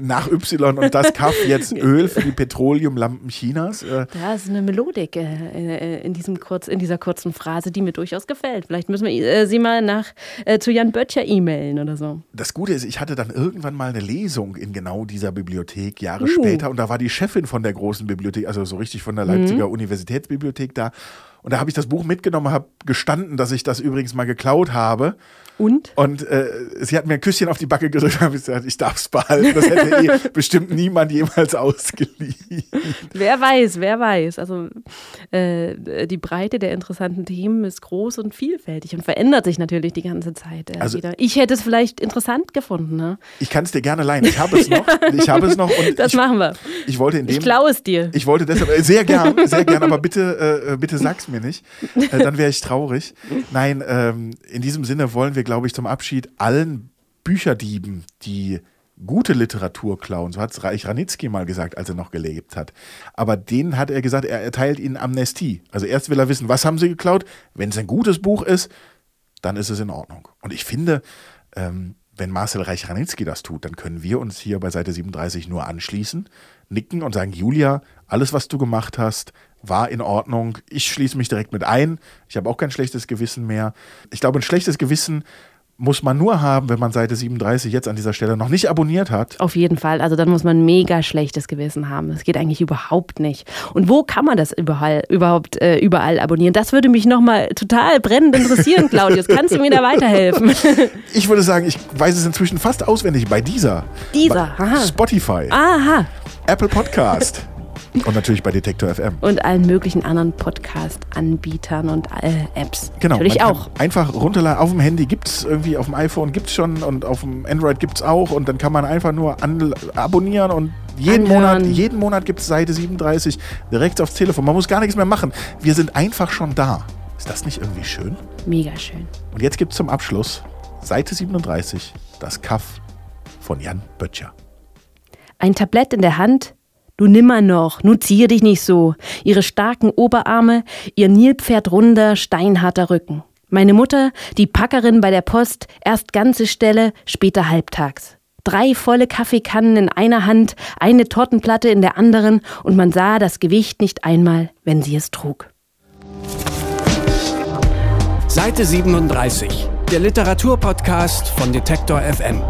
Nach Y und das Kaff jetzt Öl für die Petroleumlampen Chinas. Äh, Da ist eine Melodik äh, äh, in, diesem kurz, in dieser kurzen Phrase, die mir durchaus gefällt. Vielleicht müssen wir äh, sie mal nach, äh, zu Jan Böttcher e-mailen oder so. Das Gute ist, ich hatte dann irgendwann mal eine Lesung in genau dieser Bibliothek, Jahre Uh. später, und da war die Chefin von der großen Bibliothek, also so richtig von der Mhm. Leipziger Universitätsbibliothek da. Und da habe ich das Buch mitgenommen, habe gestanden, dass ich das übrigens mal geklaut habe. Und? Und äh, sie hat mir ein Küsschen auf die Backe gedrückt und habe gesagt, ich darf es behalten. Das hätte eh bestimmt niemand jemals ausgeliehen. Wer weiß, wer weiß. Also äh, die Breite der interessanten Themen ist groß und vielfältig und verändert sich natürlich die ganze Zeit äh, Also- wieder. Ich hätte es vielleicht interessant gefunden. Ne? Ich kann es dir gerne leihen. Ich habe es noch. Ich habe es noch. Das ich, machen wir. Ich wollte in dem. Ich klaue es dir. Ich wollte deshalb, äh, sehr gern, sehr gern, aber bitte, äh, bitte sag's mir nicht. Äh, dann wäre ich traurig. Nein, ähm, in diesem Sinne wollen wir, glaube ich, zum Abschied allen Bücherdieben, die gute Literatur klauen, so hat es Reich Ranitzky mal gesagt, als er noch gelebt hat. Aber denen hat er gesagt, er erteilt ihnen Amnestie. Also erst will er wissen, was haben sie geklaut? Wenn es ein gutes Buch ist, dann ist es in Ordnung. Und ich finde, ähm, wenn Marcel Reich-Ranitzky das tut, dann können wir uns hier bei Seite 37 nur anschließen, nicken und sagen, Julia, alles, was du gemacht hast, war in Ordnung. Ich schließe mich direkt mit ein. Ich habe auch kein schlechtes Gewissen mehr. Ich glaube, ein schlechtes Gewissen muss man nur haben, wenn man Seite 37 jetzt an dieser Stelle noch nicht abonniert hat. Auf jeden Fall. Also dann muss man ein mega schlechtes Gewissen haben. Das geht eigentlich überhaupt nicht. Und wo kann man das überall, überhaupt äh, überall abonnieren? Das würde mich nochmal total brennend interessieren, Claudius. Kannst du mir da weiterhelfen? Ich würde sagen, ich weiß es inzwischen fast auswendig bei dieser. Dieser, Bei aha. Spotify, Aha. Apple Podcast und natürlich bei Detektor FM. Und allen möglichen anderen Podcast-Anbietern und äh, Apps. Genau. Natürlich auch. Einfach runterladen. Auf dem Handy gibt es irgendwie, auf dem iPhone gibt es schon und auf dem Android gibt es auch. Und dann kann man einfach nur abonnieren und jeden Anhören. Monat, jeden Monat gibt es Seite 37 direkt aufs Telefon. Man muss gar nichts mehr machen. Wir sind einfach schon da. Ist das nicht irgendwie schön? Mega schön. Und jetzt gibt es zum Abschluss Seite 37 das Kaff von Jan Böttcher. Ein Tablett in der Hand. Du nimmer noch, nu ziehe dich nicht so. Ihre starken Oberarme, ihr Nilpferd runder, steinharter Rücken. Meine Mutter, die Packerin bei der Post, erst ganze Stelle, später halbtags. Drei volle Kaffeekannen in einer Hand, eine Tortenplatte in der anderen und man sah das Gewicht nicht einmal, wenn sie es trug. Seite 37, der Literaturpodcast von Detektor FM.